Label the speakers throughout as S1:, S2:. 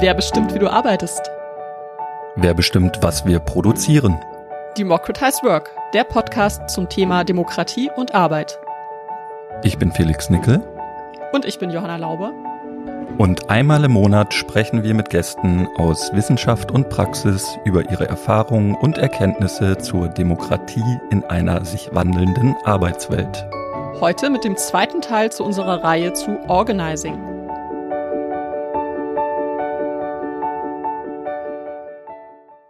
S1: Wer bestimmt, wie du arbeitest?
S2: Wer bestimmt, was wir produzieren?
S1: Democratize Work, der Podcast zum Thema Demokratie und Arbeit.
S2: Ich bin Felix Nickel.
S1: Und ich bin Johanna Lauber.
S2: Und einmal im Monat sprechen wir mit Gästen aus Wissenschaft und Praxis über ihre Erfahrungen und Erkenntnisse zur Demokratie in einer sich wandelnden Arbeitswelt.
S1: Heute mit dem zweiten Teil zu unserer Reihe zu Organizing.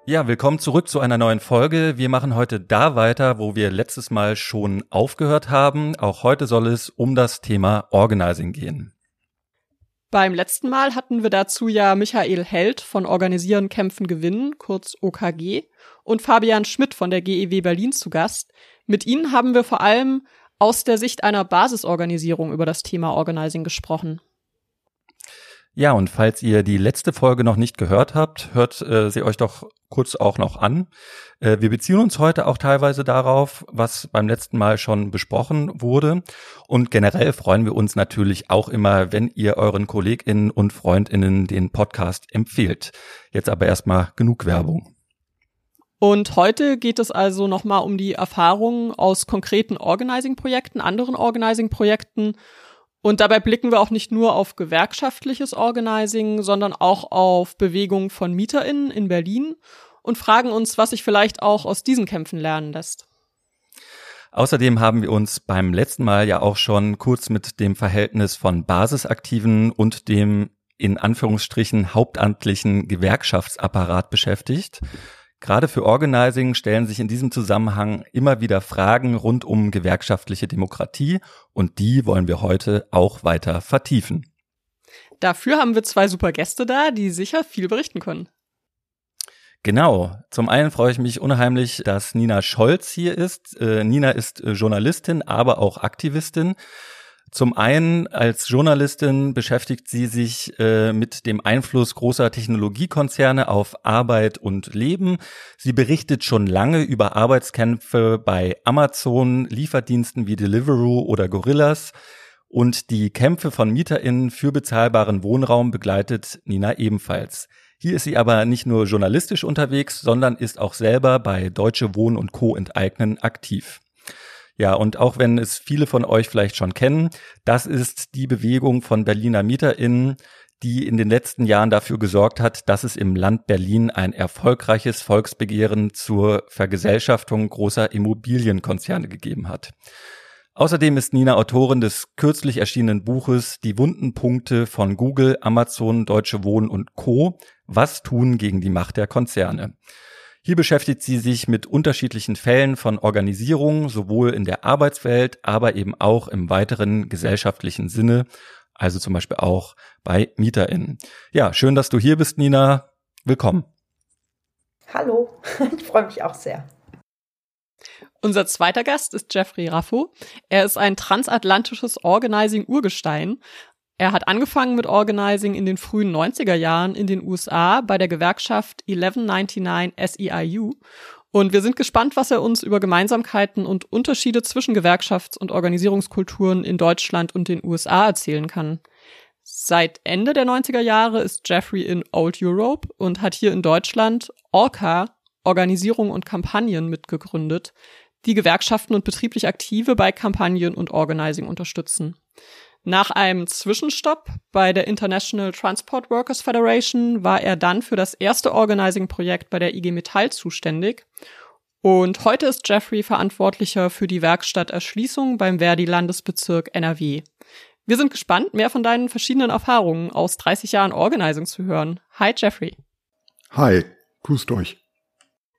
S2: Ja, willkommen zurück zu einer neuen Folge. Wir machen heute da weiter, wo wir letztes Mal schon aufgehört haben. Auch heute soll es um das Thema Organizing gehen.
S1: Beim letzten Mal hatten wir dazu ja Michael Held von Organisieren, Kämpfen, Gewinnen, kurz OKG, und Fabian Schmidt von der GEW Berlin zu Gast. Mit ihnen haben wir vor allem aus der Sicht einer Basisorganisierung über das Thema Organizing gesprochen.
S2: Ja, und falls ihr die letzte Folge noch nicht gehört habt, hört äh, sie euch doch kurz auch noch an. Äh, wir beziehen uns heute auch teilweise darauf, was beim letzten Mal schon besprochen wurde. Und generell freuen wir uns natürlich auch immer, wenn ihr euren KollegInnen und FreundInnen den Podcast empfehlt. Jetzt aber erstmal genug Werbung.
S1: Und heute geht es also nochmal um die Erfahrungen aus konkreten Organizing-Projekten, anderen Organizing-Projekten und dabei blicken wir auch nicht nur auf gewerkschaftliches Organizing, sondern auch auf Bewegungen von MieterInnen in Berlin und fragen uns, was sich vielleicht auch aus diesen Kämpfen lernen lässt.
S2: Außerdem haben wir uns beim letzten Mal ja auch schon kurz mit dem Verhältnis von Basisaktiven und dem in Anführungsstrichen hauptamtlichen Gewerkschaftsapparat beschäftigt. Gerade für Organizing stellen sich in diesem Zusammenhang immer wieder Fragen rund um gewerkschaftliche Demokratie und die wollen wir heute auch weiter vertiefen.
S1: Dafür haben wir zwei super Gäste da, die sicher viel berichten können.
S2: Genau. Zum einen freue ich mich unheimlich, dass Nina Scholz hier ist. Äh, Nina ist äh, Journalistin, aber auch Aktivistin. Zum einen als Journalistin beschäftigt sie sich äh, mit dem Einfluss großer Technologiekonzerne auf Arbeit und Leben. Sie berichtet schon lange über Arbeitskämpfe bei Amazon, Lieferdiensten wie Deliveroo oder Gorillas. Und die Kämpfe von MieterInnen für bezahlbaren Wohnraum begleitet Nina ebenfalls. Hier ist sie aber nicht nur journalistisch unterwegs, sondern ist auch selber bei Deutsche Wohnen und Co. enteignen aktiv. Ja, und auch wenn es viele von euch vielleicht schon kennen, das ist die Bewegung von Berliner MieterInnen, die in den letzten Jahren dafür gesorgt hat, dass es im Land Berlin ein erfolgreiches Volksbegehren zur Vergesellschaftung großer Immobilienkonzerne gegeben hat. Außerdem ist Nina Autorin des kürzlich erschienenen Buches Die wunden Punkte von Google, Amazon, Deutsche Wohnen und Co. Was tun gegen die Macht der Konzerne? Hier beschäftigt sie sich mit unterschiedlichen Fällen von Organisierung, sowohl in der Arbeitswelt, aber eben auch im weiteren gesellschaftlichen Sinne, also zum Beispiel auch bei MieterInnen. Ja, schön, dass du hier bist, Nina. Willkommen.
S3: Hallo, ich freue mich auch sehr.
S1: Unser zweiter Gast ist Jeffrey Raffo. Er ist ein transatlantisches Organizing-Urgestein er hat angefangen mit Organizing in den frühen 90er Jahren in den USA bei der Gewerkschaft 1199 SEIU. Und wir sind gespannt, was er uns über Gemeinsamkeiten und Unterschiede zwischen Gewerkschafts- und Organisierungskulturen in Deutschland und den USA erzählen kann. Seit Ende der 90er Jahre ist Jeffrey in Old Europe und hat hier in Deutschland Orca, Organisierung und Kampagnen mitgegründet, die Gewerkschaften und betrieblich Aktive bei Kampagnen und Organizing unterstützen. Nach einem Zwischenstopp bei der International Transport Workers Federation war er dann für das erste Organizing-Projekt bei der IG Metall zuständig. Und heute ist Jeffrey verantwortlicher für die Werkstatt Erschließung beim Verdi Landesbezirk NRW. Wir sind gespannt, mehr von deinen verschiedenen Erfahrungen aus 30 Jahren Organizing zu hören. Hi Jeffrey.
S4: Hi, grüßt euch.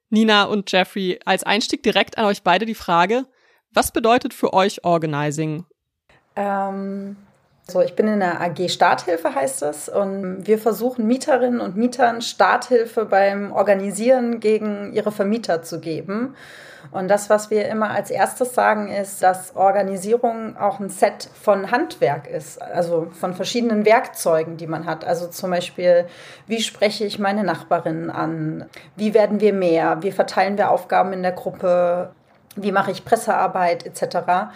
S1: Nina und Jeffrey, als Einstieg direkt an euch beide die Frage, was bedeutet für euch Organizing
S3: ähm, so, ich bin in der AG Starthilfe, heißt es. Und wir versuchen Mieterinnen und Mietern Starthilfe beim Organisieren gegen ihre Vermieter zu geben. Und das, was wir immer als erstes sagen, ist, dass Organisierung auch ein Set von Handwerk ist, also von verschiedenen Werkzeugen, die man hat. Also zum Beispiel, wie spreche ich meine Nachbarinnen an? Wie werden wir mehr? Wie verteilen wir Aufgaben in der Gruppe? wie mache ich Pressearbeit etc.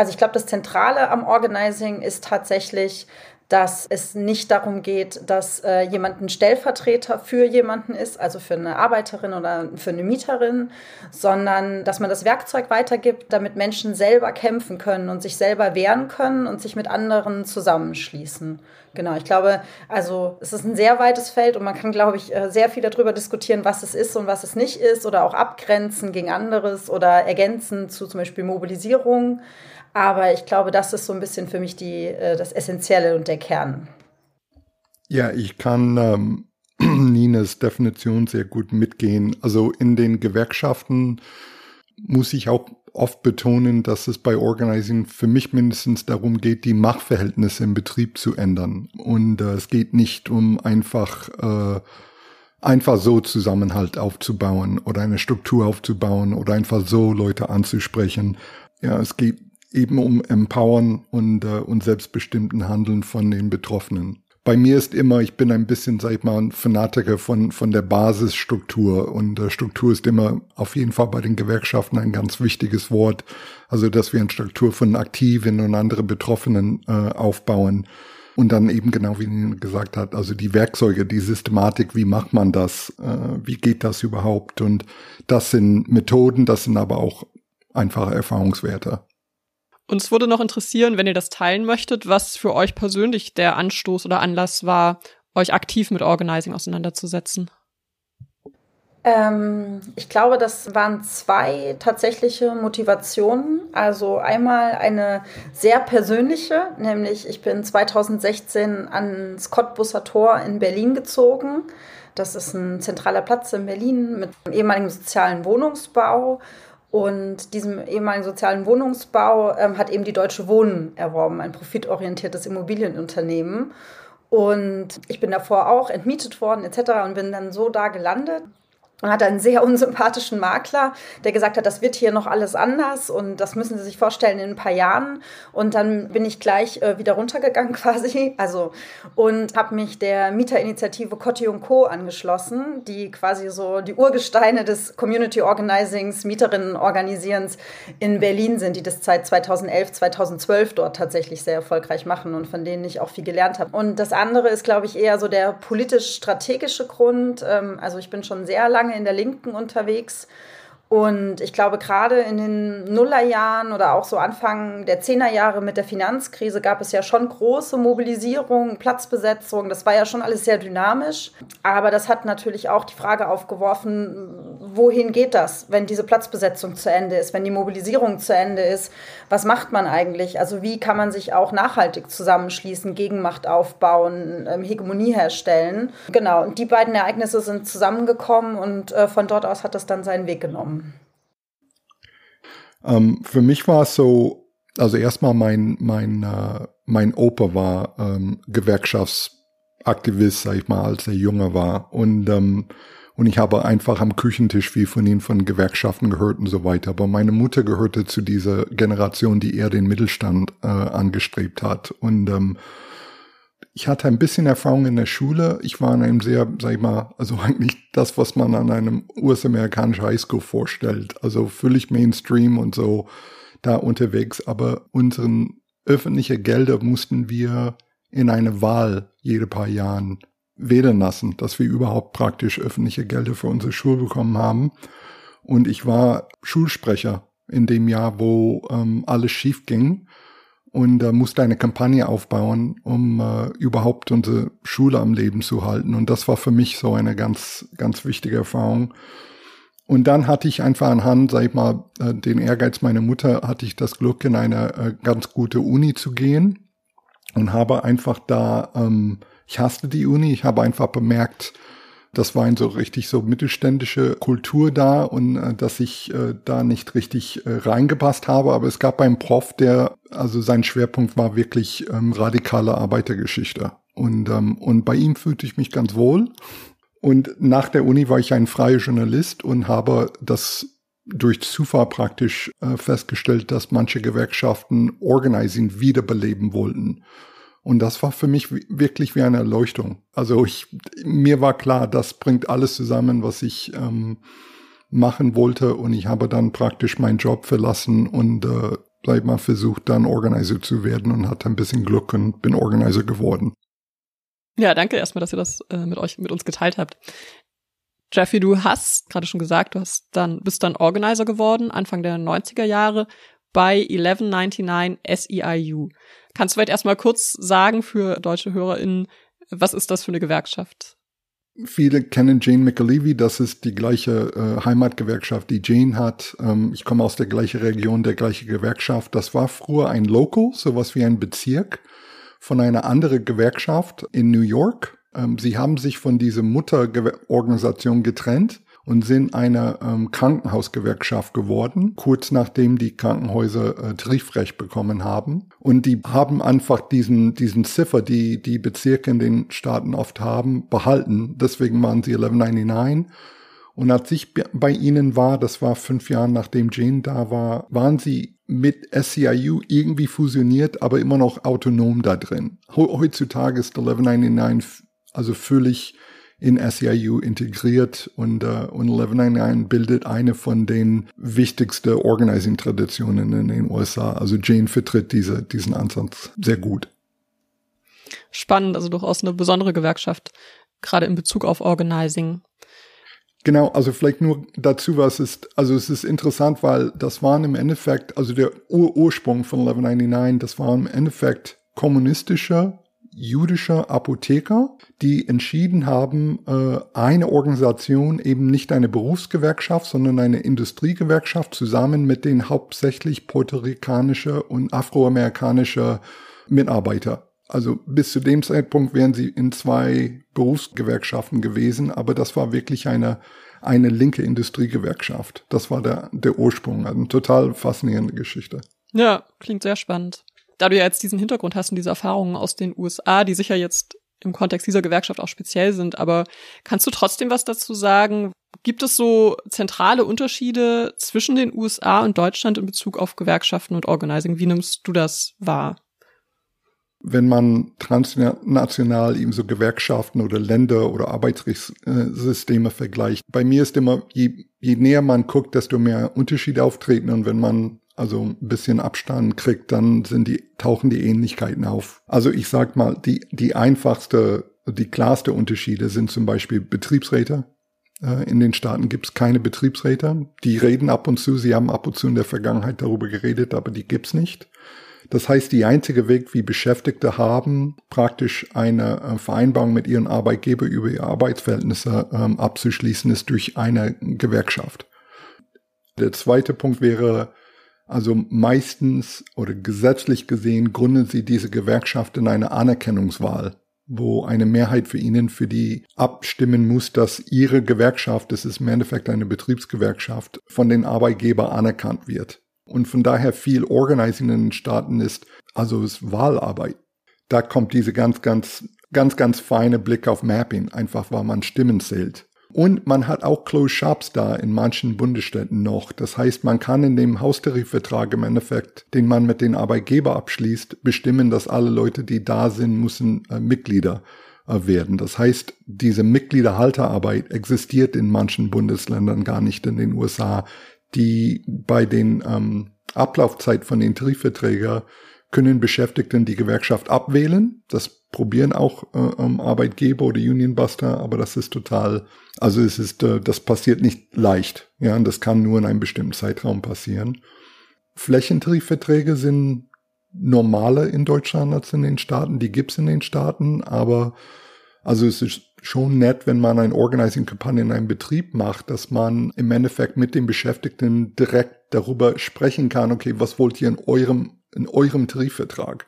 S3: Also ich glaube, das Zentrale am Organizing ist tatsächlich dass es nicht darum geht, dass äh, jemand ein Stellvertreter für jemanden ist, also für eine Arbeiterin oder für eine Mieterin, sondern dass man das Werkzeug weitergibt, damit Menschen selber kämpfen können und sich selber wehren können und sich mit anderen zusammenschließen. Genau, ich glaube, also es ist ein sehr weites Feld und man kann, glaube ich, äh, sehr viel darüber diskutieren, was es ist und was es nicht ist oder auch abgrenzen gegen anderes oder ergänzen zu zum Beispiel Mobilisierung. Aber ich glaube, das ist so ein bisschen für mich die, äh, das Essentielle und der Kern.
S4: Ja, ich kann ähm, Nines Definition sehr gut mitgehen. Also in den Gewerkschaften muss ich auch oft betonen, dass es bei Organizing für mich mindestens darum geht, die Machtverhältnisse im Betrieb zu ändern. Und äh, es geht nicht um einfach äh, einfach so Zusammenhalt aufzubauen oder eine Struktur aufzubauen oder einfach so Leute anzusprechen. Ja, es geht eben um Empowern und, äh, und selbstbestimmten Handeln von den Betroffenen. Bei mir ist immer, ich bin ein bisschen, sag ich mal, ein Fanatiker von, von der Basisstruktur und äh, Struktur ist immer auf jeden Fall bei den Gewerkschaften ein ganz wichtiges Wort. Also, dass wir eine Struktur von Aktiven und anderen Betroffenen äh, aufbauen. Und dann eben genau wie Nina gesagt hat, also die Werkzeuge, die Systematik, wie macht man das, äh, wie geht das überhaupt? Und das sind Methoden, das sind aber auch einfache Erfahrungswerte.
S1: Uns würde noch interessieren, wenn ihr das teilen möchtet, was für euch persönlich der Anstoß oder Anlass war, euch aktiv mit Organizing auseinanderzusetzen.
S3: Ähm, ich glaube, das waren zwei tatsächliche Motivationen. Also einmal eine sehr persönliche, nämlich ich bin 2016 ans Cottbusser Tor in Berlin gezogen. Das ist ein zentraler Platz in Berlin mit ehemaligen sozialen Wohnungsbau. Und diesem ehemaligen sozialen Wohnungsbau ähm, hat eben die Deutsche Wohnen erworben, ein profitorientiertes Immobilienunternehmen. Und ich bin davor auch entmietet worden etc. und bin dann so da gelandet und hatte einen sehr unsympathischen Makler, der gesagt hat, das wird hier noch alles anders und das müssen Sie sich vorstellen in ein paar Jahren. Und dann bin ich gleich äh, wieder runtergegangen quasi, also und habe mich der Mieterinitiative Cotti Co. angeschlossen, die quasi so die Urgesteine des Community Organizings, Mieterinnenorganisierens in Berlin sind, die das seit 2011, 2012 dort tatsächlich sehr erfolgreich machen und von denen ich auch viel gelernt habe. Und das andere ist, glaube ich, eher so der politisch-strategische Grund. Ähm, also ich bin schon sehr lange lange in der Linken unterwegs und ich glaube, gerade in den Nullerjahren oder auch so Anfang der Zehnerjahre mit der Finanzkrise gab es ja schon große Mobilisierung, Platzbesetzung. Das war ja schon alles sehr dynamisch. Aber das hat natürlich auch die Frage aufgeworfen, wohin geht das, wenn diese Platzbesetzung zu Ende ist, wenn die Mobilisierung zu Ende ist? Was macht man eigentlich? Also wie kann man sich auch nachhaltig zusammenschließen, Gegenmacht aufbauen, ähm, Hegemonie herstellen? Genau, und die beiden Ereignisse sind zusammengekommen und äh, von dort aus hat das dann seinen Weg genommen.
S4: Ähm, für mich war es so, also erstmal mein, mein, äh, mein Opa war ähm, Gewerkschaftsaktivist, sag ich mal, als er jünger war. Und, ähm, und ich habe einfach am Küchentisch viel von ihnen von Gewerkschaften gehört und so weiter. Aber meine Mutter gehörte zu dieser Generation, die eher den Mittelstand äh, angestrebt hat. Und ähm, ich hatte ein bisschen Erfahrung in der Schule. Ich war in einem sehr, sag ich mal, also eigentlich das, was man an einem US-amerikanischen Highschool vorstellt. Also völlig Mainstream und so da unterwegs. Aber unseren öffentliche Gelder mussten wir in eine Wahl jede paar Jahren wählen lassen, dass wir überhaupt praktisch öffentliche Gelder für unsere Schule bekommen haben. Und ich war Schulsprecher in dem Jahr, wo ähm, alles schief ging und äh, musste eine Kampagne aufbauen, um äh, überhaupt unsere Schule am Leben zu halten. Und das war für mich so eine ganz, ganz wichtige Erfahrung. Und dann hatte ich einfach anhand, sag ich mal, äh, den Ehrgeiz meiner Mutter, hatte ich das Glück, in eine äh, ganz gute Uni zu gehen und habe einfach da, ähm, ich hasste die Uni, ich habe einfach bemerkt, das war ein so richtig so mittelständische Kultur da und äh, dass ich äh, da nicht richtig äh, reingepasst habe. Aber es gab einen Prof, der, also sein Schwerpunkt war wirklich ähm, radikale Arbeitergeschichte. Und, ähm, und bei ihm fühlte ich mich ganz wohl. Und nach der Uni war ich ein freier Journalist und habe das durch Zufall praktisch äh, festgestellt, dass manche Gewerkschaften Organizing wiederbeleben wollten. Und das war für mich wirklich wie eine Erleuchtung. Also ich, mir war klar, das bringt alles zusammen, was ich, ähm, machen wollte und ich habe dann praktisch meinen Job verlassen und äh, sag mal versucht dann Organizer zu werden und hatte ein bisschen Glück und bin Organizer geworden.
S1: Ja, danke erstmal, dass ihr das äh, mit euch mit uns geteilt habt. Jeffy, du hast gerade schon gesagt, du hast dann bist dann Organizer geworden Anfang der 90er Jahre bei 1199 SEIU. Kannst du vielleicht erstmal kurz sagen für deutsche HörerInnen, was ist das für eine Gewerkschaft?
S4: Viele kennen Jane McAlevey, das ist die gleiche äh, Heimatgewerkschaft, die Jane hat. Ähm, ich komme aus der gleichen Region, der gleiche Gewerkschaft. Das war früher ein Local, sowas wie ein Bezirk von einer anderen Gewerkschaft in New York. Ähm, sie haben sich von dieser Mutterorganisation getrennt und sind eine ähm, Krankenhausgewerkschaft geworden, kurz nachdem die Krankenhäuser äh, Tarifrecht bekommen haben. Und die haben einfach diesen, diesen Ziffer, die die Bezirke in den Staaten oft haben, behalten. Deswegen waren sie 1199. Und als ich bei ihnen war, das war fünf Jahre nachdem Jane da war, waren sie mit SCIU irgendwie fusioniert, aber immer noch autonom da drin. Heutzutage ist 1199 also völlig in SEIU integriert und, uh, und 1199 bildet eine von den wichtigsten Organizing-Traditionen in den USA. Also Jane vertritt diese, diesen Ansatz sehr gut.
S1: Spannend, also durchaus eine besondere Gewerkschaft, gerade in Bezug auf Organizing.
S4: Genau, also vielleicht nur dazu, was ist, also es ist interessant, weil das waren im Endeffekt, also der Ur Ursprung von 1199, das waren im Endeffekt kommunistische jüdischer Apotheker, die entschieden haben, äh, eine Organisation, eben nicht eine Berufsgewerkschaft, sondern eine Industriegewerkschaft zusammen mit den hauptsächlich puerto-ricanische und afroamerikanische Mitarbeiter. Also bis zu dem Zeitpunkt wären sie in zwei Berufsgewerkschaften gewesen, aber das war wirklich eine, eine linke Industriegewerkschaft. Das war der, der Ursprung. Also eine total faszinierende Geschichte.
S1: Ja, klingt sehr spannend da du ja jetzt diesen Hintergrund hast und diese Erfahrungen aus den USA, die sicher jetzt im Kontext dieser Gewerkschaft auch speziell sind, aber kannst du trotzdem was dazu sagen? Gibt es so zentrale Unterschiede zwischen den USA und Deutschland in Bezug auf Gewerkschaften und Organizing? Wie nimmst du das wahr?
S4: Wenn man transnational eben so Gewerkschaften oder Länder oder Arbeitssysteme vergleicht, bei mir ist immer, je, je näher man guckt, desto mehr Unterschiede auftreten. Und wenn man also ein bisschen Abstand kriegt, dann sind die, tauchen die Ähnlichkeiten auf. Also ich sag mal, die, die einfachste, die klarste Unterschiede sind zum Beispiel Betriebsräte. Äh, in den Staaten gibt es keine Betriebsräte. Die reden ab und zu, sie haben ab und zu in der Vergangenheit darüber geredet, aber die gibt's nicht. Das heißt, die einzige Weg, wie Beschäftigte haben, praktisch eine äh, Vereinbarung mit ihren Arbeitgeber über ihre Arbeitsverhältnisse ähm, abzuschließen, ist durch eine Gewerkschaft. Der zweite Punkt wäre, also meistens oder gesetzlich gesehen gründen sie diese Gewerkschaft in eine Anerkennungswahl, wo eine Mehrheit für ihnen für die abstimmen muss, dass ihre Gewerkschaft, das ist im Endeffekt eine Betriebsgewerkschaft, von den Arbeitgeber anerkannt wird. Und von daher viel Organizing in den Staaten ist, also ist Wahlarbeit. Da kommt diese ganz, ganz, ganz, ganz feine Blick auf Mapping, einfach weil man Stimmen zählt. Und man hat auch Closed Shops da in manchen Bundesstädten noch. Das heißt, man kann in dem Haustarifvertrag im Endeffekt, den man mit den Arbeitgeber abschließt, bestimmen, dass alle Leute, die da sind, müssen äh, Mitglieder äh, werden. Das heißt, diese Mitgliederhalterarbeit existiert in manchen Bundesländern gar nicht in den USA, die bei den ähm, Ablaufzeit von den Tarifverträgen können Beschäftigten die Gewerkschaft abwählen. Das probieren auch äh, ähm, Arbeitgeber oder Unionbuster, aber das ist total, also es ist, äh, das passiert nicht leicht. Ja, und das kann nur in einem bestimmten Zeitraum passieren. Flächentarifverträge sind normaler in Deutschland als in den Staaten. Die gibt's in den Staaten, aber also es ist schon nett, wenn man ein Organizing-Kampagne in einem Betrieb macht, dass man im Endeffekt mit den Beschäftigten direkt darüber sprechen kann, okay, was wollt ihr in eurem in eurem Tarifvertrag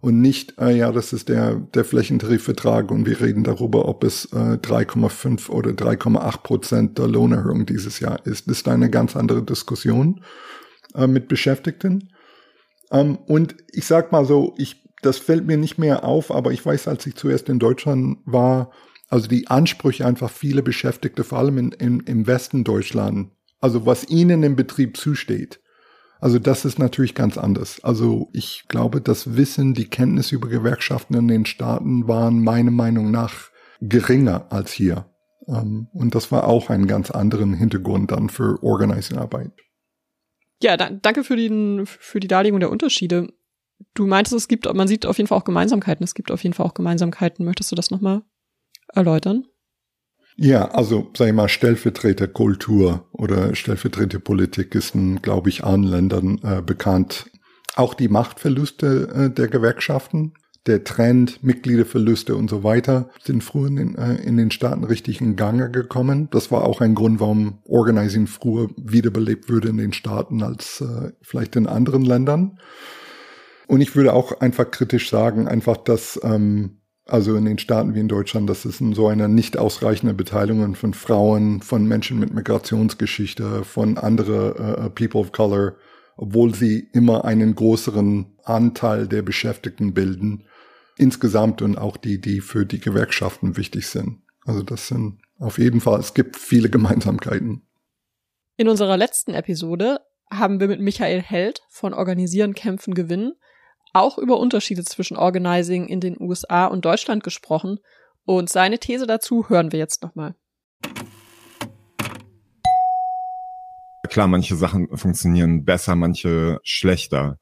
S4: und nicht, äh, ja, das ist der, der Flächentarifvertrag und wir reden darüber, ob es äh, 3,5 oder 3,8 Prozent der Lohnerhöhung dieses Jahr ist. Das ist eine ganz andere Diskussion äh, mit Beschäftigten. Ähm, und ich sag mal so, ich, das fällt mir nicht mehr auf, aber ich weiß, als ich zuerst in Deutschland war, also die Ansprüche einfach viele Beschäftigte, vor allem in, in, im Westen Deutschland, also was ihnen im Betrieb zusteht, also das ist natürlich ganz anders. Also ich glaube, das Wissen, die Kenntnis über Gewerkschaften in den Staaten waren meiner Meinung nach geringer als hier. Ähm, und das war auch einen ganz anderen Hintergrund dann für Organizing-Arbeit.
S1: Ja, da, danke für, den, für die Darlegung der Unterschiede. Du meintest, es gibt, man sieht auf jeden Fall auch Gemeinsamkeiten. Es gibt auf jeden Fall auch Gemeinsamkeiten. Möchtest du das nochmal erläutern?
S4: Ja, also sag ich mal, Stellvertreterkultur oder Stellvertreterpolitik ist, glaube ich, allen Ländern äh, bekannt. Auch die Machtverluste äh, der Gewerkschaften, der Trend, Mitgliederverluste und so weiter sind früher in, äh, in, den Staaten richtig in Gange gekommen. Das war auch ein Grund, warum Organizing früher wiederbelebt würde in den Staaten als äh, vielleicht in anderen Ländern. Und ich würde auch einfach kritisch sagen, einfach, dass ähm, also in den Staaten wie in Deutschland, das ist so eine nicht ausreichende Beteiligung von Frauen, von Menschen mit Migrationsgeschichte, von andere uh, People of Color, obwohl sie immer einen größeren Anteil der Beschäftigten bilden, insgesamt und auch die, die für die Gewerkschaften wichtig sind. Also das sind auf jeden Fall, es gibt viele Gemeinsamkeiten.
S1: In unserer letzten Episode haben wir mit Michael Held von Organisieren, Kämpfen, Gewinnen auch über Unterschiede zwischen Organizing in den USA und Deutschland gesprochen und seine These dazu hören wir jetzt nochmal.
S5: Klar, manche Sachen funktionieren besser, manche schlechter.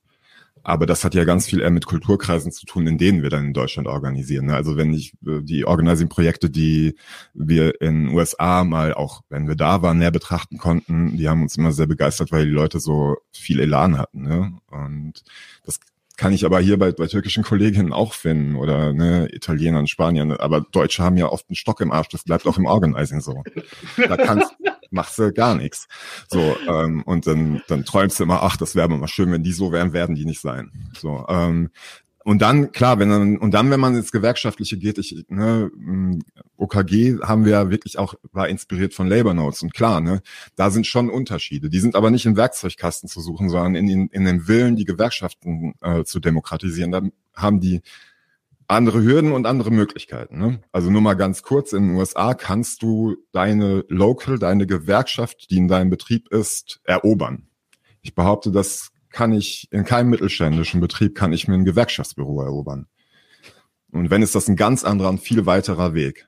S5: Aber das hat ja ganz viel eher mit Kulturkreisen zu tun, in denen wir dann in Deutschland organisieren. Ne? Also wenn ich äh, die Organizing-Projekte, die wir in USA mal auch, wenn wir da waren, näher betrachten konnten, die haben uns immer sehr begeistert, weil die Leute so viel Elan hatten. Ne? Und das kann ich aber hier bei, bei türkischen Kolleginnen auch finden oder ne, Italienern, Spaniern. Aber Deutsche haben ja oft einen Stock im Arsch. Das bleibt auch im Organizing so. Da kannst, machst du gar nichts. So ähm, und dann dann träumst du immer, ach, das wäre mal schön, wenn die so wären, werden die nicht sein. So ähm, und dann, klar, wenn dann, und dann, wenn man ins Gewerkschaftliche geht, ich, ne, OKG haben wir ja wirklich auch, war inspiriert von Labor Notes. Und klar, ne, da sind schon Unterschiede. Die sind aber nicht im Werkzeugkasten zu suchen, sondern in, in, in dem Willen, die Gewerkschaften äh, zu demokratisieren. Da haben die andere Hürden und andere Möglichkeiten. Ne? Also nur mal ganz kurz, in den USA kannst du deine Local, deine Gewerkschaft, die in deinem Betrieb ist, erobern. Ich behaupte, das kann ich in keinem mittelständischen Betrieb kann ich mir ein Gewerkschaftsbüro erobern. Und wenn ist das ein ganz anderer und viel weiterer Weg.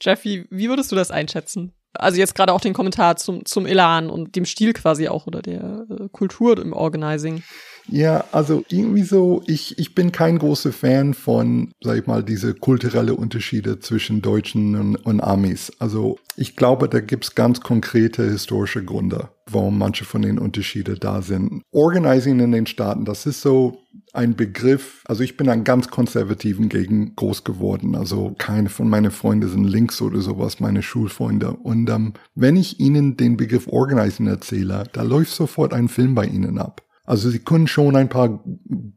S1: Jeffy, wie würdest du das einschätzen? Also jetzt gerade auch den Kommentar zum, zum Elan und dem Stil quasi auch oder der äh, Kultur im Organizing.
S4: Ja, also irgendwie so, ich, ich bin kein großer Fan von, sag ich mal, diese kulturelle Unterschiede zwischen Deutschen und, und Amis. Also ich glaube, da gibt's ganz konkrete historische Gründe, warum manche von den Unterschieden da sind. Organizing in den Staaten, das ist so ein Begriff, also ich bin an ganz konservativen Gegend groß geworden. Also keine von meinen Freunden sind links oder sowas, meine Schulfreunde. Und ähm, wenn ich ihnen den Begriff Organizing erzähle, da läuft sofort ein Film bei ihnen ab. Also sie können schon ein paar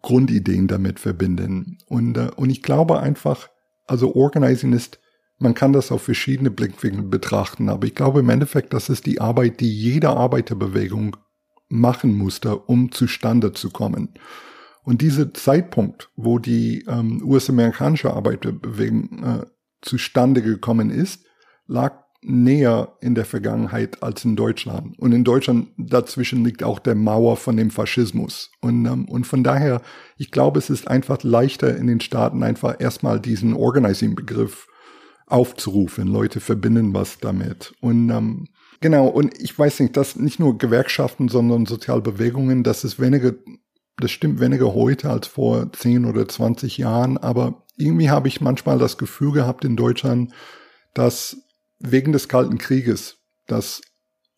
S4: Grundideen damit verbinden. Und, äh, und ich glaube einfach, also Organizing ist, man kann das auf verschiedene Blickwinkel betrachten, aber ich glaube im Endeffekt, das ist die Arbeit, die jede Arbeiterbewegung machen musste, um zustande zu kommen. Und dieser Zeitpunkt, wo die ähm, US-amerikanische Arbeiterbewegung äh, zustande gekommen ist, lag näher in der Vergangenheit als in Deutschland. Und in Deutschland dazwischen liegt auch der Mauer von dem Faschismus. Und, ähm, und von daher, ich glaube, es ist einfach leichter in den Staaten einfach erstmal diesen Organizing-Begriff aufzurufen. Leute verbinden was damit. Und ähm, genau, und ich weiß nicht, dass nicht nur Gewerkschaften, sondern Sozialbewegungen, das ist weniger, das stimmt weniger heute als vor 10 oder 20 Jahren, aber irgendwie habe ich manchmal das Gefühl gehabt in Deutschland, dass wegen des Kalten Krieges, dass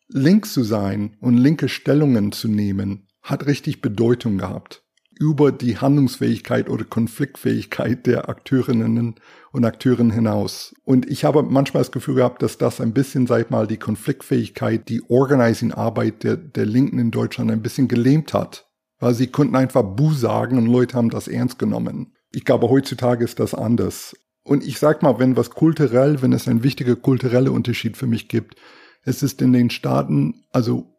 S4: link zu sein und linke Stellungen zu nehmen, hat richtig Bedeutung gehabt über die Handlungsfähigkeit oder Konfliktfähigkeit der Akteurinnen und Akteuren hinaus. Und ich habe manchmal das Gefühl gehabt, dass das ein bisschen, sag ich mal, die Konfliktfähigkeit, die Organizing-Arbeit der, der Linken in Deutschland ein bisschen gelähmt hat. Weil sie konnten einfach Bu sagen und Leute haben das ernst genommen. Ich glaube, heutzutage ist das anders. Und ich sag mal, wenn was kulturell, wenn es ein wichtiger kultureller Unterschied für mich gibt, es ist in den Staaten, also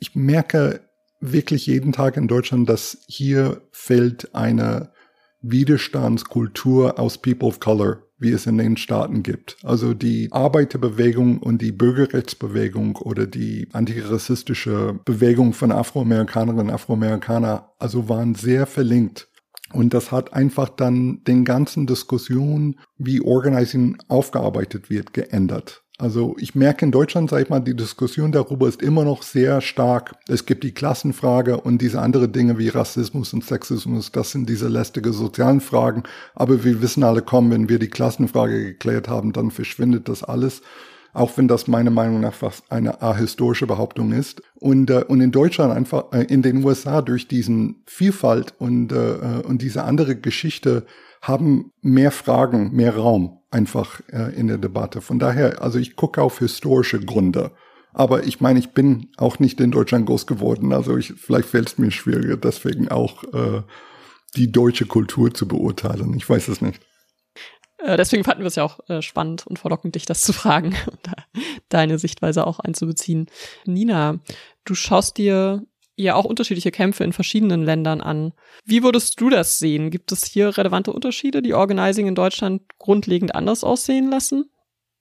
S4: ich merke wirklich jeden Tag in Deutschland, dass hier fehlt eine Widerstandskultur aus People of Color, wie es in den Staaten gibt. Also die Arbeiterbewegung und die Bürgerrechtsbewegung oder die antirassistische Bewegung von Afroamerikanerinnen und Afroamerikanern, also waren sehr verlinkt Und das hat einfach dann den ganzen Diskussion, wie Organizing aufgearbeitet wird, geändert. Also ich merke in Deutschland, sag ich mal, die Diskussion darüber ist immer noch sehr stark. Es gibt die Klassenfrage und diese andere Dinge wie Rassismus und Sexismus, das sind diese lästige sozialen Fragen. Aber wir wissen alle, kommen, wenn wir die Klassenfrage geklärt haben, dann verschwindet das alles. Auch wenn das meiner Meinung nach fast eine ahistorische Behauptung ist. Und, äh, und in Deutschland einfach, äh, in den USA durch diesen Vielfalt und, äh, und diese andere Geschichte haben mehr Fragen, mehr Raum einfach äh, in der Debatte. Von daher, also ich gucke auf historische Gründe. Aber ich meine, ich bin auch nicht in Deutschland groß geworden. Also ich, vielleicht fällt es mir schwieriger, deswegen auch äh, die deutsche Kultur zu beurteilen. Ich weiß es nicht.
S1: Äh, deswegen fanden wir es ja auch äh, spannend und verlockend, dich das zu fragen und deine Sichtweise auch einzubeziehen. Nina, du schaust dir ja auch unterschiedliche Kämpfe in verschiedenen Ländern an. Wie würdest du das sehen? Gibt es hier relevante Unterschiede, die Organizing in Deutschland grundlegend anders aussehen lassen?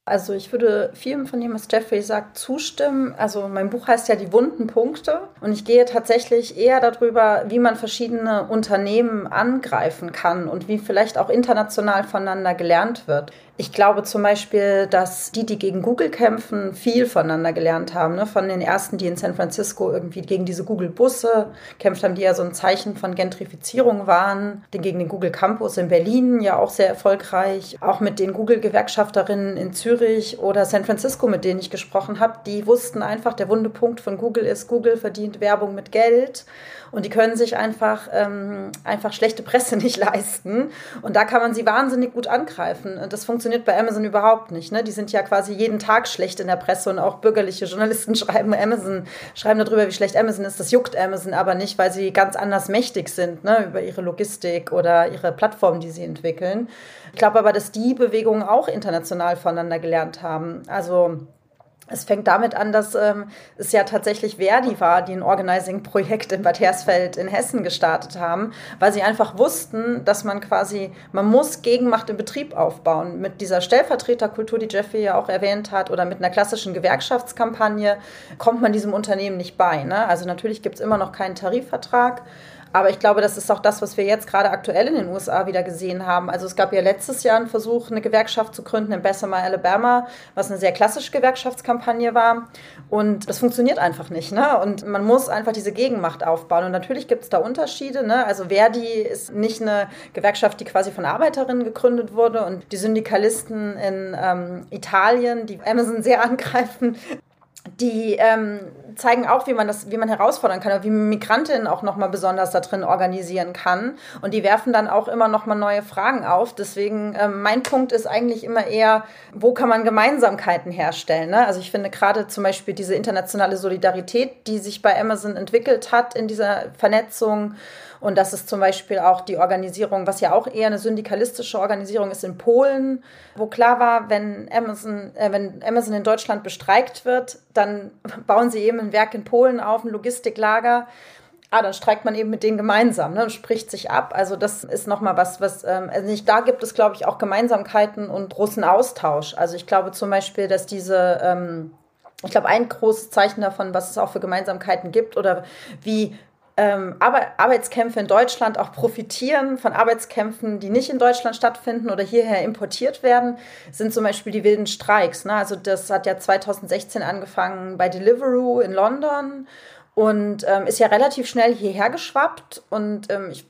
S3: Also ich würde vielem von dem, was Jeffrey sagt, zustimmen. Also mein Buch heißt ja die wunden Punkte und ich gehe tatsächlich eher darüber, wie man verschiedene Unternehmen angreifen kann und wie vielleicht auch international voneinander gelernt wird. Ich glaube zum Beispiel, dass die, die gegen Google kämpfen, viel voneinander gelernt haben. Ne? Von den ersten, die in San Francisco irgendwie gegen diese Google-Busse kämpft haben, die ja so ein Zeichen von Gentrifizierung waren. Den gegen den Google Campus in Berlin ja auch sehr erfolgreich. Auch mit den Google-Gewerkschafterinnen in Zürich oder San Francisco, mit denen ich gesprochen habe, die wussten einfach, der wunde Punkt von Google ist, Google verdient Werbung mit Geld und die können sich einfach, ähm, einfach schlechte Presse nicht leisten. Und da kann man sie wahnsinnig gut angreifen. Und das funktioniert bei Amazon überhaupt nicht. Ne? Die sind ja quasi jeden Tag schlecht in der Presse und auch bürgerliche Journalisten schreiben Amazon, schreiben darüber, wie schlecht Amazon ist. Das juckt Amazon aber nicht, weil sie ganz anders mächtig sind ne? über ihre Logistik oder ihre Plattform, die sie entwickeln. Ich glaube aber, dass die Bewegungen auch international voneinander gelernt haben. Also es fängt damit an, dass ähm, es ja tatsächlich Verdi war, die ein Organizing-Projekt in Bad Hersfeld in Hessen gestartet haben, weil sie einfach wussten, dass man quasi, man muss Gegenmacht im Betrieb aufbauen. Mit dieser Stellvertreterkultur, die Jeffrey ja auch erwähnt hat, oder mit einer klassischen Gewerkschaftskampagne kommt man diesem Unternehmen nicht bei. Ne? Also natürlich gibt es immer noch keinen Tarifvertrag. Aber ich glaube, das ist auch das, was wir jetzt gerade aktuell in den USA wieder gesehen haben. Also es gab ja letztes Jahr einen Versuch, eine Gewerkschaft zu gründen in Bessemer, Alabama, was eine sehr klassische Gewerkschaftskampagne war. Und das funktioniert einfach nicht. Ne? Und man muss einfach diese Gegenmacht aufbauen. Und natürlich gibt es da Unterschiede. Ne? Also Verdi ist nicht eine Gewerkschaft, die quasi von Arbeiterinnen gegründet wurde. Und die Syndikalisten in ähm, Italien, die Amazon sehr angreifen, die ähm, zeigen auch, wie man das, wie man herausfordern kann, wie man Migrantinnen auch nochmal besonders da drin organisieren kann. Und die werfen dann auch immer nochmal neue Fragen auf. Deswegen, ähm, mein Punkt ist eigentlich immer eher, wo kann man Gemeinsamkeiten herstellen? Ne? Also ich finde gerade zum Beispiel diese internationale Solidarität, die sich bei Amazon entwickelt hat in dieser Vernetzung und das ist zum Beispiel auch die Organisierung, was ja auch eher eine syndikalistische Organisierung ist in Polen, wo klar war, wenn Amazon, äh, wenn Amazon in Deutschland bestreikt wird, dann bauen sie eben ein Werk in Polen auf, ein Logistiklager. Ah, dann streikt man eben mit denen gemeinsam ne, und spricht sich ab. Also das ist nochmal was, was, ähm, also nicht, da gibt es, glaube ich, auch Gemeinsamkeiten und großen Austausch. Also ich glaube zum Beispiel, dass diese, ähm, ich glaube, ein großes Zeichen davon, was es auch für Gemeinsamkeiten gibt oder wie ähm, Arbeitskämpfe in Deutschland auch profitieren von Arbeitskämpfen, die nicht in Deutschland stattfinden oder hierher importiert werden, sind zum Beispiel die wilden Streiks. Ne? Also das hat ja 2016 angefangen bei Deliveroo in London und ähm, ist ja relativ schnell hierher geschwappt und ähm, ich,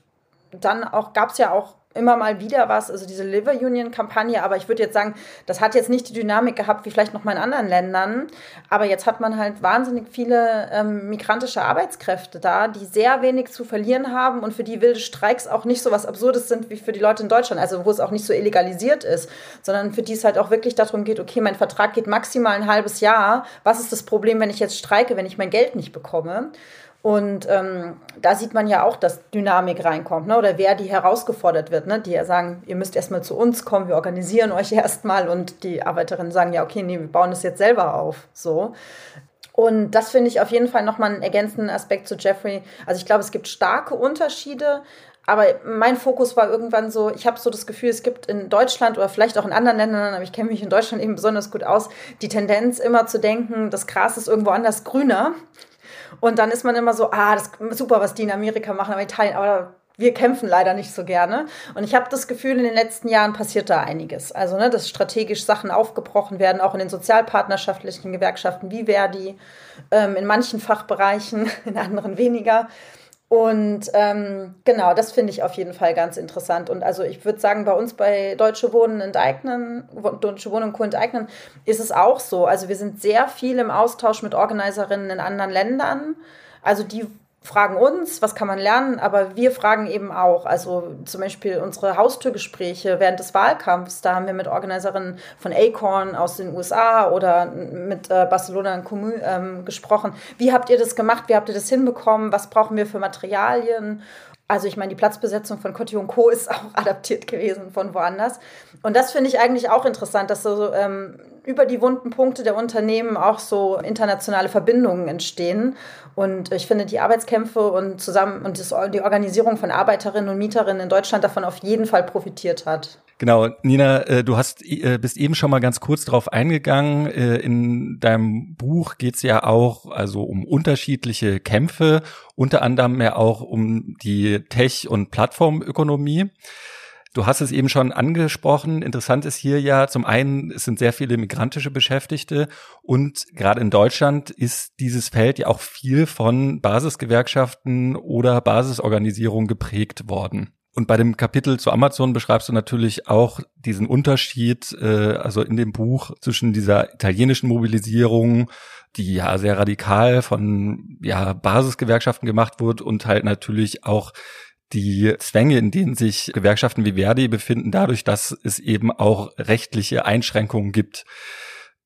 S3: dann auch gab es ja auch immer mal wieder was, also diese Liver Union Kampagne, aber ich würde jetzt sagen, das hat jetzt nicht die Dynamik gehabt wie vielleicht noch mal in anderen Ländern, aber jetzt hat man halt wahnsinnig viele ähm, migrantische Arbeitskräfte da, die sehr wenig zu verlieren haben und für die wilde Streiks auch nicht so was Absurdes sind wie für die Leute in Deutschland, also wo es auch nicht so illegalisiert ist, sondern für die es halt auch wirklich darum geht, okay, mein Vertrag geht maximal ein halbes Jahr, was ist das Problem, wenn ich jetzt streike, wenn ich mein Geld nicht bekomme? Und ähm, da sieht man ja auch, dass Dynamik reinkommt, ne? oder wer die herausgefordert wird, ne? die ja sagen, ihr müsst erstmal zu uns kommen, wir organisieren euch erstmal und die Arbeiterinnen sagen, ja, okay, nee, wir bauen das jetzt selber auf. So. Und das finde ich auf jeden Fall nochmal einen ergänzenden Aspekt zu Jeffrey. Also ich glaube, es gibt starke Unterschiede, aber mein Fokus war irgendwann so, ich habe so das Gefühl, es gibt in Deutschland oder vielleicht auch in anderen Ländern, aber ich kenne mich in Deutschland eben besonders gut aus, die Tendenz immer zu denken, das Gras ist irgendwo anders grüner und dann ist man immer so, ah, das ist super, was die in Amerika machen, aber Italien, aber wir kämpfen leider nicht so gerne. Und ich habe das Gefühl, in den letzten Jahren passiert da einiges. Also, ne, dass strategisch Sachen aufgebrochen werden, auch in den sozialpartnerschaftlichen Gewerkschaften wie Verdi, ähm, in manchen Fachbereichen, in anderen weniger. Und ähm, genau, das finde ich auf jeden Fall ganz interessant. Und also ich würde sagen, bei uns bei Deutsche Wohnen enteignen, Deutsche Wohnen und Co. enteignen, ist es auch so. Also wir sind sehr viel im Austausch mit Organiserinnen in anderen Ländern. Also die fragen uns, was kann man lernen, aber wir fragen eben auch. Also zum Beispiel unsere Haustürgespräche während des Wahlkampfs, da haben wir mit Organiserinnen von Acorn aus den USA oder mit äh, Barcelona und Comú ähm, gesprochen. Wie habt ihr das gemacht? Wie habt ihr das hinbekommen? Was brauchen wir für Materialien? Also ich meine, die Platzbesetzung von Coty Co. ist auch adaptiert gewesen von woanders. Und das finde ich eigentlich auch interessant, dass so ähm, über die wunden Punkte der Unternehmen auch so internationale Verbindungen entstehen. Und ich finde, die Arbeitskämpfe und zusammen und die Organisierung von Arbeiterinnen und Mieterinnen in Deutschland davon auf jeden Fall profitiert hat.
S2: Genau, Nina, äh, du hast äh, bist eben schon mal ganz kurz darauf eingegangen. Äh, in deinem Buch geht's ja auch also um unterschiedliche Kämpfe, unter anderem ja auch um die Tech- und Plattformökonomie. Du hast es eben schon angesprochen. Interessant ist hier ja, zum einen, es sind sehr viele migrantische Beschäftigte und gerade in Deutschland ist dieses Feld ja auch viel von Basisgewerkschaften oder Basisorganisierung geprägt worden. Und bei dem Kapitel zu Amazon beschreibst du natürlich auch diesen Unterschied, äh, also in dem Buch zwischen dieser italienischen Mobilisierung, die ja sehr radikal von ja Basisgewerkschaften gemacht wird und halt natürlich auch die Zwänge, in denen sich Gewerkschaften wie Verdi befinden, dadurch, dass es eben auch rechtliche Einschränkungen gibt.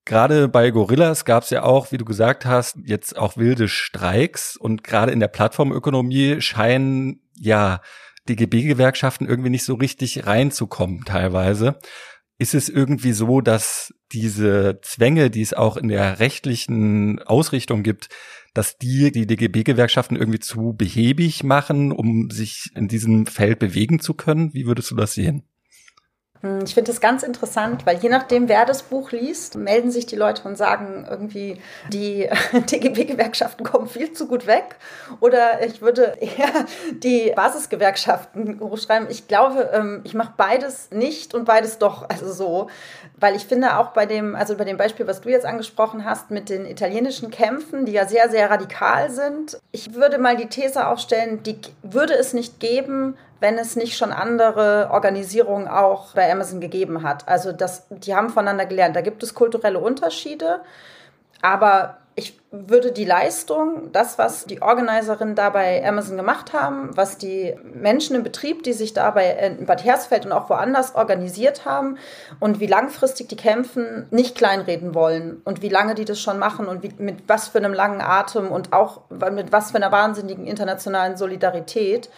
S2: Gerade bei Gorillas gab es ja auch, wie du gesagt hast, jetzt auch wilde Streiks und gerade in der Plattformökonomie scheinen ja die GB-Gewerkschaften irgendwie nicht so richtig reinzukommen teilweise. Ist es irgendwie so, dass diese Zwänge, die es auch in der rechtlichen Ausrichtung gibt, dass die die DGB-Gewerkschaften irgendwie zu behäbig machen, um sich in diesem Feld bewegen zu können? Wie würdest du das sehen?
S3: Hm, ich finde es ganz interessant, weil je nachdem, wer das Buch liest, melden sich die Leute und sagen irgendwie, die TGB-Gewerkschaften kommen viel zu gut weg. Oder ich würde eher die Basisgewerkschaften hochschreiben. Ich glaube, ähm, ich mache beides nicht und beides doch. Also so, weil ich finde auch bei dem, also bei dem Beispiel, was du jetzt angesprochen hast, mit den italienischen Kämpfen, die ja sehr, sehr radikal sind. Ich würde mal die These aufstellen, die würde es nicht geben, wenn es nicht schon andere Organisierungen auch bei Amazon gegeben hat. Also das, die haben voneinander gelernt. Da gibt es kulturelle Unterschiede, aber ich würde die Leistung, das, was die Organiserinnen da bei Amazon gemacht haben, was die Menschen im Betrieb, die sich da bei in Bad Hersfeld und auch woanders organisiert haben und wie langfristig die kämpfen, nicht kleinreden wollen und wie lange die das schon machen und wie, mit was für einem langen Atem und auch mit was für einer wahnsinnigen internationalen Solidarität.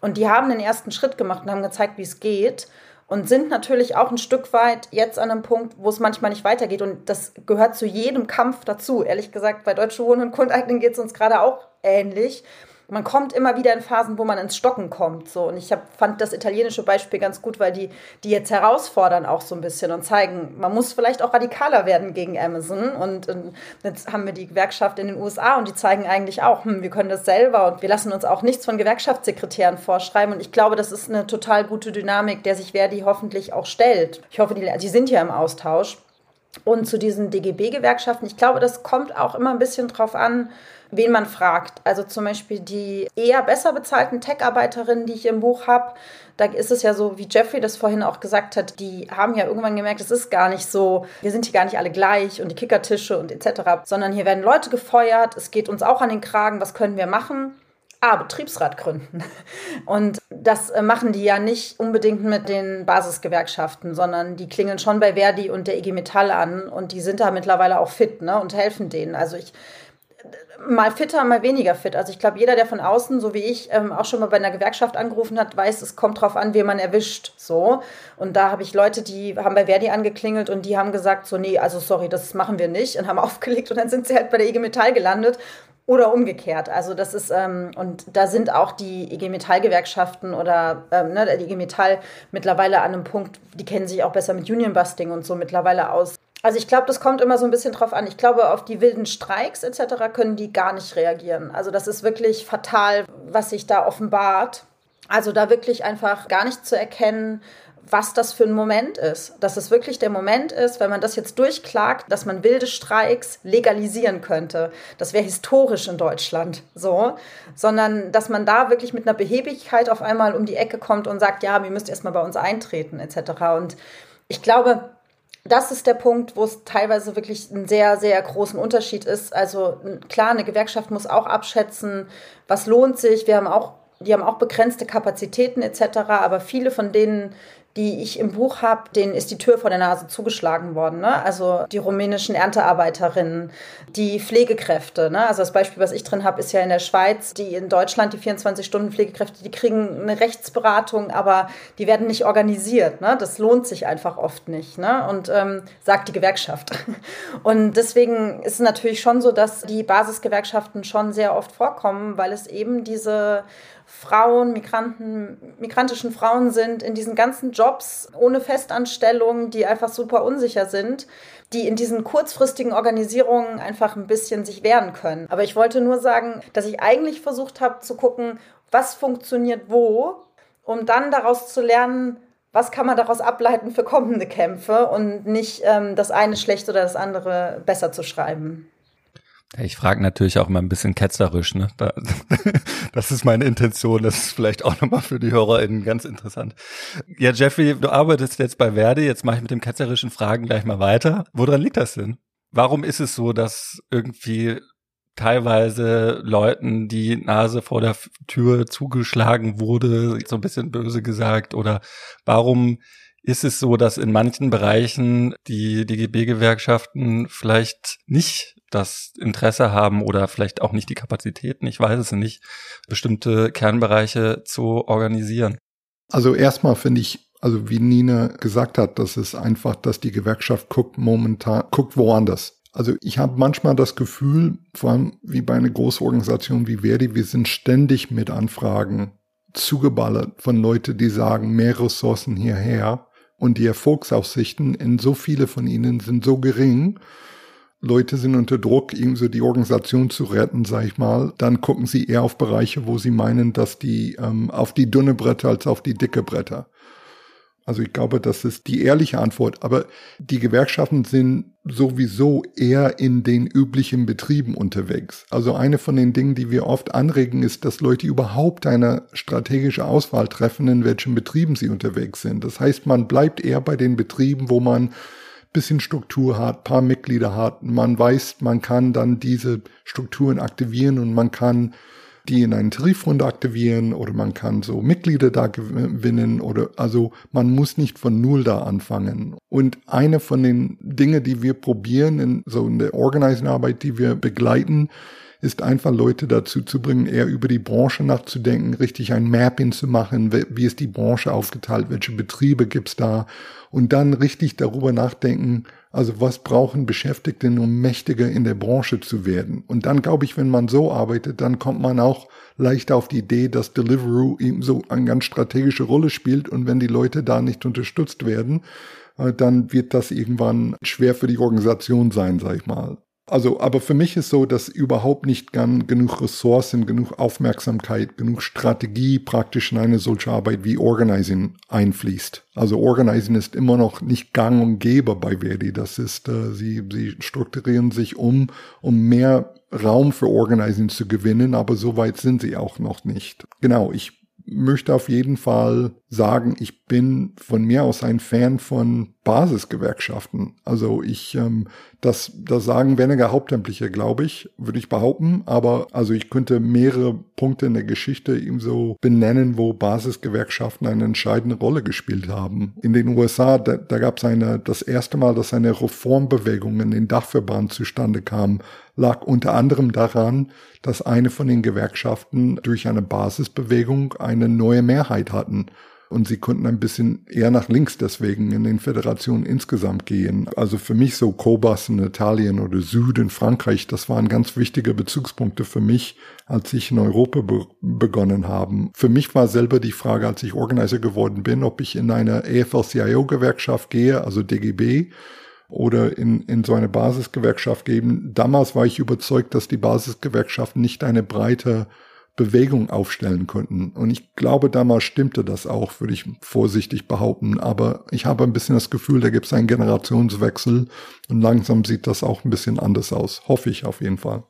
S3: Und die haben den ersten Schritt gemacht und haben gezeigt, wie es geht und sind natürlich auch ein Stück weit jetzt an einem Punkt, wo es manchmal nicht weitergeht. Und das gehört zu jedem Kampf dazu. Ehrlich gesagt, bei Deutsche Wohnen und Grundeignen geht es uns gerade auch ähnlich man kommt immer wieder in Phasen, wo man ins Stocken kommt. So. Und ich hab, fand das italienische Beispiel ganz gut, weil die, die jetzt herausfordern auch so ein bisschen und zeigen, man muss vielleicht auch radikaler werden gegen Amazon. Und, und jetzt haben wir die Gewerkschaft in den USA und die zeigen eigentlich auch, hm, wir können das selber und wir lassen uns auch nichts von Gewerkschaftssekretären vorschreiben. Und ich glaube, das ist eine total gute Dynamik, der sich Verdi hoffentlich auch stellt. Ich hoffe, die, die sind ja im Austausch. Und zu diesen DGB-Gewerkschaften, ich glaube, das kommt auch immer ein bisschen drauf an, wen man fragt. Also zum Beispiel die eher besser bezahlten Tech-Arbeiterinnen, die ich im Buch habe, da ist es ja so, wie Jeffrey das vorhin auch gesagt hat, die haben ja irgendwann gemerkt, es ist gar nicht so, wir sind hier gar nicht alle gleich und die Kickertische und etc., sondern hier werden Leute gefeuert, es geht uns auch an den Kragen, was können wir machen? Ah, Betriebsrat gründen. Und das äh, machen die ja nicht unbedingt mit den Basisgewerkschaften, sondern die klingeln schon bei Verdi und der IG Metall an und die sind da mittlerweile auch fit ne, und helfen denen. Also ich mal fitter, mal weniger fit. Also ich glaube, jeder, der von außen, so wie ich, ähm, auch schon mal bei einer Gewerkschaft angerufen hat, weiß, es kommt drauf an, wen man erwischt. So. Und da habe ich Leute, die haben bei Verdi angeklingelt und die haben gesagt, so, nee, also sorry, das machen wir nicht und haben aufgelegt und dann sind sie halt bei der IG Metall gelandet. Oder umgekehrt. Also das ist, ähm, und da sind auch die IG Metall-Gewerkschaften oder ähm, ne, die IG Metall mittlerweile an einem Punkt, die kennen sich auch besser mit Union Busting und so mittlerweile aus. Also ich glaube, das kommt immer so ein bisschen drauf an. Ich glaube, auf die wilden Streiks etc. können die gar nicht reagieren. Also das ist wirklich fatal, was sich da offenbart. Also da wirklich einfach gar nicht zu erkennen, was das für ein Moment ist. Dass es wirklich der Moment ist, wenn man das jetzt durchklagt, dass man wilde Streiks legalisieren könnte. Das wäre historisch in Deutschland so. Sondern dass man da wirklich mit einer Behebigkeit auf einmal um die Ecke kommt und sagt, ja, ihr müsst erstmal bei uns eintreten, etc. Und ich glaube, das ist der Punkt, wo es teilweise wirklich einen sehr, sehr großen Unterschied ist. Also klar, eine Gewerkschaft muss auch abschätzen, was lohnt sich. Wir haben auch, die haben auch begrenzte Kapazitäten etc. Aber viele von denen die ich im Buch habe, denen ist die Tür vor der Nase zugeschlagen worden. Ne? Also die rumänischen Erntearbeiterinnen, die Pflegekräfte. Ne? Also das Beispiel, was ich drin habe, ist ja in der Schweiz, die in Deutschland, die 24-Stunden-Pflegekräfte, die kriegen eine Rechtsberatung, aber die werden nicht organisiert. Ne? Das lohnt sich einfach oft nicht. Ne? Und ähm, sagt die Gewerkschaft. Und deswegen ist es natürlich schon so, dass die Basisgewerkschaften schon sehr oft vorkommen, weil es eben diese Frauen, Migranten, migrantischen Frauen sind in diesen ganzen Jobs ohne Festanstellung, die einfach super unsicher sind, die in diesen kurzfristigen Organisierungen einfach ein bisschen sich wehren können. Aber ich wollte nur sagen, dass ich eigentlich versucht habe zu gucken, was funktioniert wo, um dann daraus zu lernen, was kann man daraus ableiten für kommende Kämpfe und nicht ähm, das eine schlecht oder das andere besser zu schreiben.
S2: Ich frage natürlich auch immer ein bisschen ketzerisch, ne? Das ist meine Intention. Das ist vielleicht auch nochmal für die HörerInnen ganz interessant. Ja, Jeffrey, du arbeitest jetzt bei Verdi. Jetzt mache ich mit dem ketzerischen Fragen gleich mal weiter. Woran liegt das denn? Warum ist es so, dass irgendwie teilweise Leuten die Nase vor der Tür zugeschlagen wurde, so ein bisschen böse gesagt? Oder warum ist es so, dass in manchen Bereichen die DGB-Gewerkschaften vielleicht nicht das Interesse haben oder vielleicht auch nicht die Kapazitäten, ich weiß es nicht, bestimmte Kernbereiche zu organisieren?
S4: Also erstmal finde ich, also wie Nina gesagt hat, das ist einfach, dass die Gewerkschaft guckt momentan, guckt woanders. Also ich habe manchmal das Gefühl, vor allem wie bei einer Großorganisation wie Verdi, wir sind ständig mit Anfragen zugeballert von Leuten, die sagen, mehr Ressourcen hierher. Und die Erfolgsaussichten in so viele von ihnen sind so gering, Leute sind unter Druck, ihm so die Organisation zu retten, sag ich mal, dann gucken sie eher auf Bereiche, wo sie meinen, dass die ähm, auf die dünne Bretter als auf die dicke Bretter. Also ich glaube, das ist die ehrliche Antwort. Aber die Gewerkschaften sind sowieso eher in den üblichen Betrieben unterwegs. Also eine von den Dingen, die wir oft anregen, ist, dass Leute überhaupt eine strategische Auswahl treffen, in welchen Betrieben sie unterwegs sind. Das heißt, man bleibt eher bei den Betrieben, wo man bisschen Struktur hat, paar Mitglieder hat, man weiß, man kann dann diese Strukturen aktivieren und man kann die in einen Tarifrunde aktivieren oder man kann so Mitglieder da gewinnen oder also man muss nicht von Null da anfangen. Und eine von den Dingen, die wir probieren in so in der Organizing-Arbeit, die wir begleiten, ist einfach Leute dazu zu bringen, eher über die Branche nachzudenken, richtig ein Mapping zu machen, wie ist die Branche aufgeteilt, welche Betriebe gibt's da und dann richtig darüber nachdenken, also was brauchen Beschäftigte, um mächtiger in der Branche zu werden. Und dann glaube ich, wenn man so arbeitet, dann kommt man auch leichter auf die Idee, dass Deliveroo eben so eine ganz strategische Rolle spielt und wenn die Leute da nicht unterstützt werden, äh, dann wird das irgendwann schwer für die Organisation sein, sag ich mal. Also, aber für mich ist so, dass überhaupt nicht gern genug Ressourcen, genug Aufmerksamkeit, genug Strategie praktisch in eine solche Arbeit wie Organizing einfließt. Also Organizing ist immer noch nicht gang und gäbe bei Verdi. Das ist, äh, sie, sie strukturieren sich um, um mehr Raum für Organizing zu gewinnen, aber so weit sind sie auch noch nicht. Genau, ich möchte auf jeden Fall sagen, ich bin von mir aus ein Fan von Basisgewerkschaften. Also ich, ähm, das, das sagen weniger Hauptamtliche, glaube ich, würde ich behaupten. Aber also ich könnte mehrere Punkte in der Geschichte ihm so benennen, wo Basisgewerkschaften eine entscheidende Rolle gespielt haben. In den USA, da, da gab es eine, das erste Mal, dass eine Reformbewegung in den Dachverband zustande kam, lag unter anderem daran, dass eine von den Gewerkschaften durch eine Basisbewegung eine neue Mehrheit hatten und sie konnten ein bisschen eher nach links deswegen in den Föderationen insgesamt gehen. Also für mich so Kobas in Italien oder Süd in Frankreich, das waren ganz wichtige Bezugspunkte für mich, als ich in Europa be begonnen haben. Für mich war selber die Frage, als ich Organizer geworden bin, ob ich in eine AFL-CIO-Gewerkschaft gehe, also DGB, oder in, in so eine Basisgewerkschaft geben. Damals war ich überzeugt, dass die Basisgewerkschaften nicht eine breite Bewegung aufstellen könnten. Und ich glaube, damals stimmte das auch, würde ich vorsichtig behaupten. Aber ich habe ein bisschen das Gefühl, da gibt es einen Generationswechsel und langsam sieht das auch ein bisschen anders aus. Hoffe ich auf jeden Fall.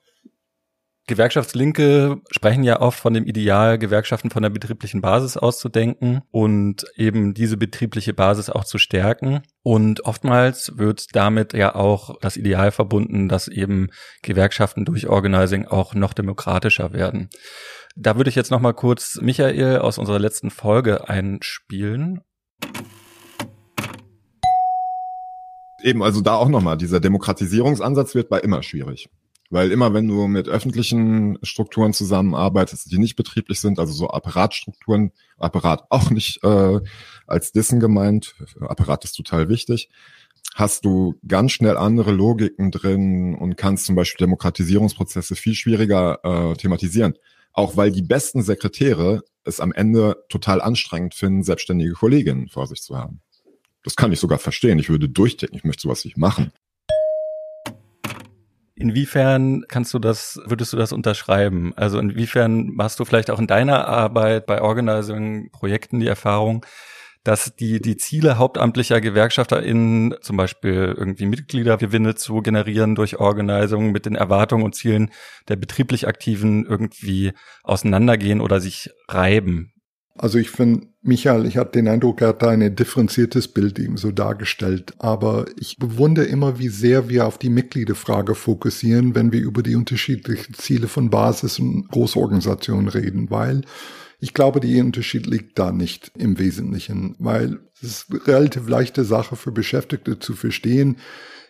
S2: Gewerkschaftslinke sprechen ja oft von dem Ideal, Gewerkschaften von der betrieblichen Basis auszudenken und eben diese betriebliche Basis auch zu stärken. Und oftmals wird damit ja auch das Ideal verbunden, dass eben Gewerkschaften durch Organizing auch noch demokratischer werden. Da würde ich jetzt noch mal kurz Michael aus unserer letzten Folge einspielen.
S5: Eben, also da auch nochmal, dieser Demokratisierungsansatz wird bei immer schwierig. Weil immer, wenn du mit öffentlichen Strukturen zusammenarbeitest, die nicht betrieblich sind, also so Apparatstrukturen, Apparat auch nicht äh, als Dissen gemeint, Apparat ist total wichtig, hast du ganz schnell andere Logiken drin und kannst zum Beispiel Demokratisierungsprozesse viel schwieriger äh, thematisieren. Auch weil die besten Sekretäre es am Ende total anstrengend finden, selbstständige Kolleginnen vor sich zu haben. Das kann ich sogar verstehen. Ich würde durchdenken, ich möchte sowas nicht machen.
S2: Inwiefern kannst du das, würdest du das unterschreiben? Also inwiefern hast du vielleicht auch in deiner Arbeit bei Organizing-Projekten die Erfahrung, dass die, die Ziele hauptamtlicher GewerkschafterInnen, zum Beispiel irgendwie Mitgliedergewinne zu generieren durch Organisation mit den Erwartungen und Zielen der betrieblich Aktiven irgendwie auseinandergehen oder sich reiben?
S4: Also ich finde, Michael, ich hatte den Eindruck, er hat da ein differenziertes Bild eben so dargestellt. Aber ich bewundere immer, wie sehr wir auf die Mitgliederfrage fokussieren, wenn wir über die unterschiedlichen Ziele von Basis- und Großorganisationen reden, weil ich glaube, der Unterschied liegt da nicht im Wesentlichen, weil es ist relativ leichte Sache für Beschäftigte zu verstehen,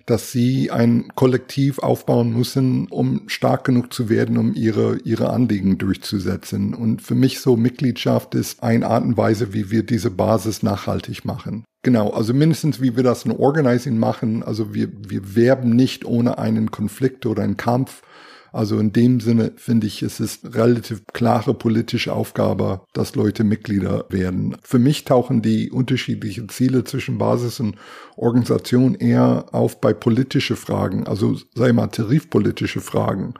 S4: dass sie ein Kollektiv aufbauen müssen, um stark genug zu werden, um ihre, ihre Anliegen durchzusetzen. Und für mich so Mitgliedschaft ist eine Art und Weise, wie wir diese Basis nachhaltig machen. Genau, also mindestens wie wir das in Organizing machen. Also wir, wir werben nicht ohne einen Konflikt oder einen Kampf also in dem Sinne finde ich, es ist relativ klare politische Aufgabe, dass Leute Mitglieder werden. Für mich tauchen die unterschiedlichen Ziele zwischen Basis und Organisation eher auf bei politische Fragen, also sei mal tarifpolitische Fragen.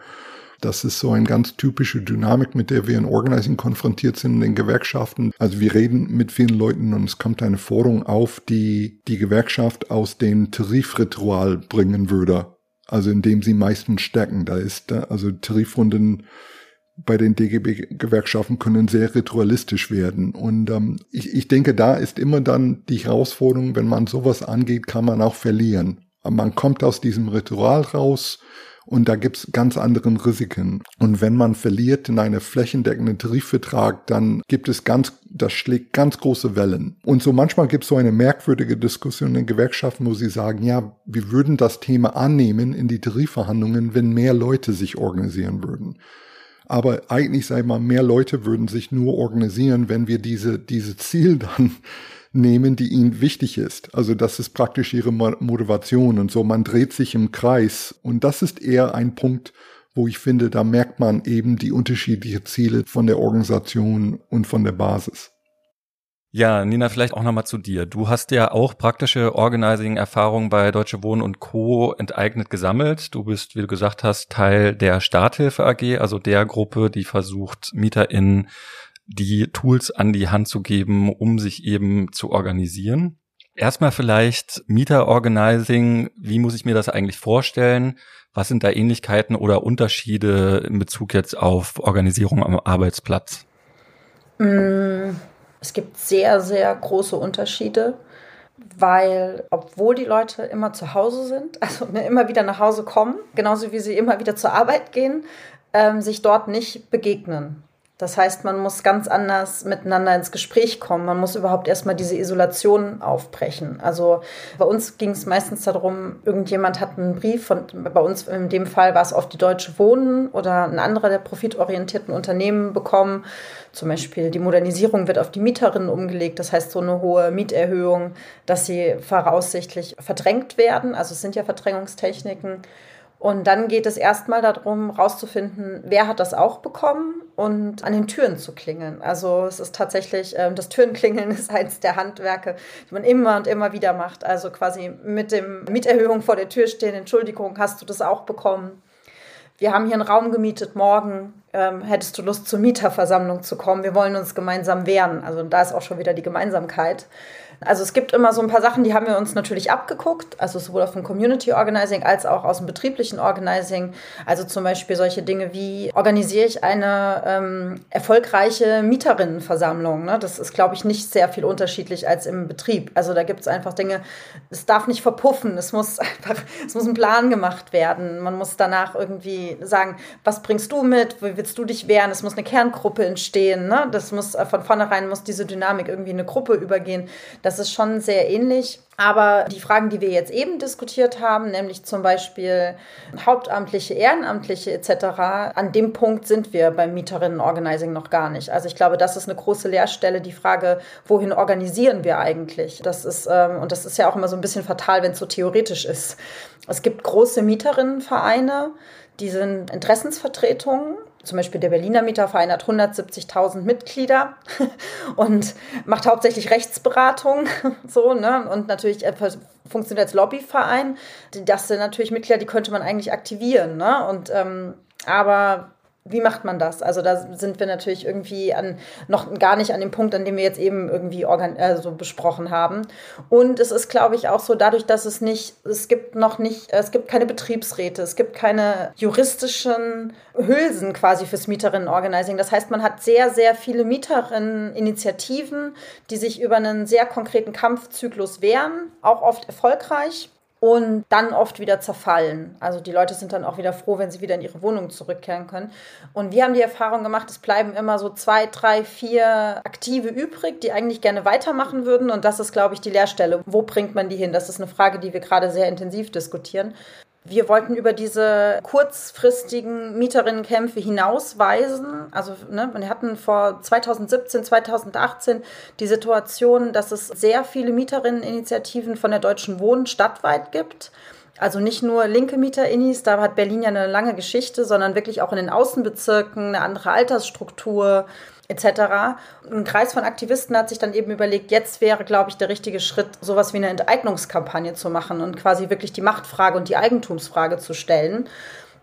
S4: Das ist so eine ganz typische Dynamik, mit der wir in Organizing konfrontiert sind in den Gewerkschaften. Also wir reden mit vielen Leuten und es kommt eine Forderung auf, die die Gewerkschaft aus dem Tarifritual bringen würde also indem sie meistens stärken. Da ist, also Tarifrunden bei den DGB-Gewerkschaften können sehr ritualistisch werden. Und ähm, ich, ich denke, da ist immer dann die Herausforderung, wenn man sowas angeht, kann man auch verlieren. Man kommt aus diesem Ritual raus und da gibt's ganz anderen Risiken. Und wenn man verliert in einem flächendeckenden Tarifvertrag, dann gibt es ganz, das schlägt ganz große Wellen. Und so manchmal gibt's so eine merkwürdige Diskussion in Gewerkschaften, wo sie sagen, ja, wir würden das Thema annehmen in die Tarifverhandlungen, wenn mehr Leute sich organisieren würden. Aber eigentlich, ich mal, mehr Leute würden sich nur organisieren, wenn wir diese, diese Ziel dann nehmen, die ihnen wichtig ist. Also das ist praktisch ihre Motivation und so. Man dreht sich im Kreis und das ist eher ein Punkt, wo ich finde, da merkt man eben die unterschiedlichen Ziele von der Organisation und von der Basis.
S2: Ja, Nina, vielleicht auch nochmal zu dir. Du hast ja auch praktische Organizing-Erfahrungen bei Deutsche Wohnen und Co. enteignet gesammelt. Du bist, wie du gesagt hast, Teil der Starthilfe AG, also der Gruppe, die versucht, MieterInnen die Tools an die Hand zu geben, um sich eben zu organisieren. Erstmal vielleicht Mieter-Organizing. Wie muss ich mir das eigentlich vorstellen? Was sind da Ähnlichkeiten oder Unterschiede in Bezug jetzt auf Organisierung am Arbeitsplatz?
S3: Mm, es gibt sehr, sehr große Unterschiede, weil obwohl die Leute immer zu Hause sind, also immer wieder nach Hause kommen, genauso wie sie immer wieder zur Arbeit gehen, ähm, sich dort nicht begegnen. Das heißt, man muss ganz anders miteinander ins Gespräch kommen. Man muss überhaupt erstmal diese Isolation aufbrechen. Also bei uns ging es meistens darum, irgendjemand hat einen Brief von, bei uns in dem Fall war es auf die Deutsche Wohnen oder ein anderer der profitorientierten Unternehmen bekommen. Zum Beispiel die Modernisierung wird auf die Mieterinnen umgelegt. Das heißt, so eine hohe Mieterhöhung, dass sie voraussichtlich verdrängt werden. Also es sind ja Verdrängungstechniken. Und dann geht es erstmal darum, rauszufinden, wer hat das auch bekommen und an den Türen zu klingeln. Also es ist tatsächlich, äh, das Türenklingeln ist eins der Handwerke, die man immer und immer wieder macht. Also quasi mit dem Mieterhöhung vor der Tür stehen, Entschuldigung, hast du das auch bekommen? wir haben hier einen Raum gemietet, morgen ähm, hättest du Lust zur Mieterversammlung zu kommen, wir wollen uns gemeinsam wehren. Also da ist auch schon wieder die Gemeinsamkeit. Also es gibt immer so ein paar Sachen, die haben wir uns natürlich abgeguckt, also sowohl auf dem Community Organizing als auch aus dem betrieblichen Organizing. Also zum Beispiel solche Dinge wie, organisiere ich eine ähm, erfolgreiche Mieterinnenversammlung? Ne? Das ist, glaube ich, nicht sehr viel unterschiedlich als im Betrieb. Also da gibt es einfach Dinge, es darf nicht verpuffen, es muss einfach, es muss ein Plan gemacht werden. Man muss danach irgendwie sagen, was bringst du mit, wie willst du dich wehren? Es muss eine Kerngruppe entstehen. Ne? Das muss äh, von vornherein muss diese Dynamik irgendwie in eine Gruppe übergehen. Das das ist schon sehr ähnlich. Aber die Fragen, die wir jetzt eben diskutiert haben, nämlich zum Beispiel Hauptamtliche, Ehrenamtliche etc., an dem Punkt sind wir beim Mieterinnen-Organizing noch gar nicht. Also ich glaube, das ist eine große Leerstelle, die Frage, wohin organisieren wir eigentlich? Das ist, ähm, und das ist ja auch immer so ein bisschen fatal, wenn es so theoretisch ist. Es gibt große Mieterinnenvereine, die sind Interessensvertretungen zum Beispiel der Berliner Mieterverein hat 170.000 Mitglieder und macht hauptsächlich Rechtsberatung, so, ne? Und natürlich äh, funktioniert als Lobbyverein. Das sind natürlich Mitglieder, die könnte man eigentlich aktivieren, ne? Und, ähm, aber wie macht man das? Also da sind wir natürlich irgendwie an, noch gar nicht an dem Punkt, an dem wir jetzt eben irgendwie organ also besprochen haben. Und es ist, glaube ich, auch so dadurch, dass es nicht, es gibt noch nicht, es gibt keine Betriebsräte, es gibt keine juristischen Hülsen quasi fürs Mieterinnenorganizing. Das heißt, man hat sehr, sehr viele Mieterinneninitiativen, die sich über einen sehr konkreten Kampfzyklus wehren, auch oft erfolgreich und dann oft wieder zerfallen. Also die Leute sind dann auch wieder froh, wenn sie wieder in ihre Wohnung zurückkehren können. Und wir haben die Erfahrung gemacht, es bleiben immer so zwei, drei, vier Aktive übrig, die eigentlich gerne weitermachen würden. Und das ist, glaube ich, die Leerstelle. Wo bringt man die hin? Das ist eine Frage, die wir gerade sehr intensiv diskutieren. Wir wollten über diese kurzfristigen Mieterinnenkämpfe hinausweisen. Also ne, wir hatten vor 2017, 2018 die Situation, dass es sehr viele Mieterinneninitiativen von der Deutschen Wohnen stadtweit gibt. Also nicht nur linke Mieterinnis, da hat Berlin ja eine lange Geschichte, sondern wirklich auch in den Außenbezirken eine andere Altersstruktur, etc. Ein Kreis von Aktivisten hat sich dann eben überlegt, jetzt wäre, glaube ich, der richtige Schritt, sowas wie eine Enteignungskampagne zu machen und quasi wirklich die Machtfrage und die Eigentumsfrage zu stellen.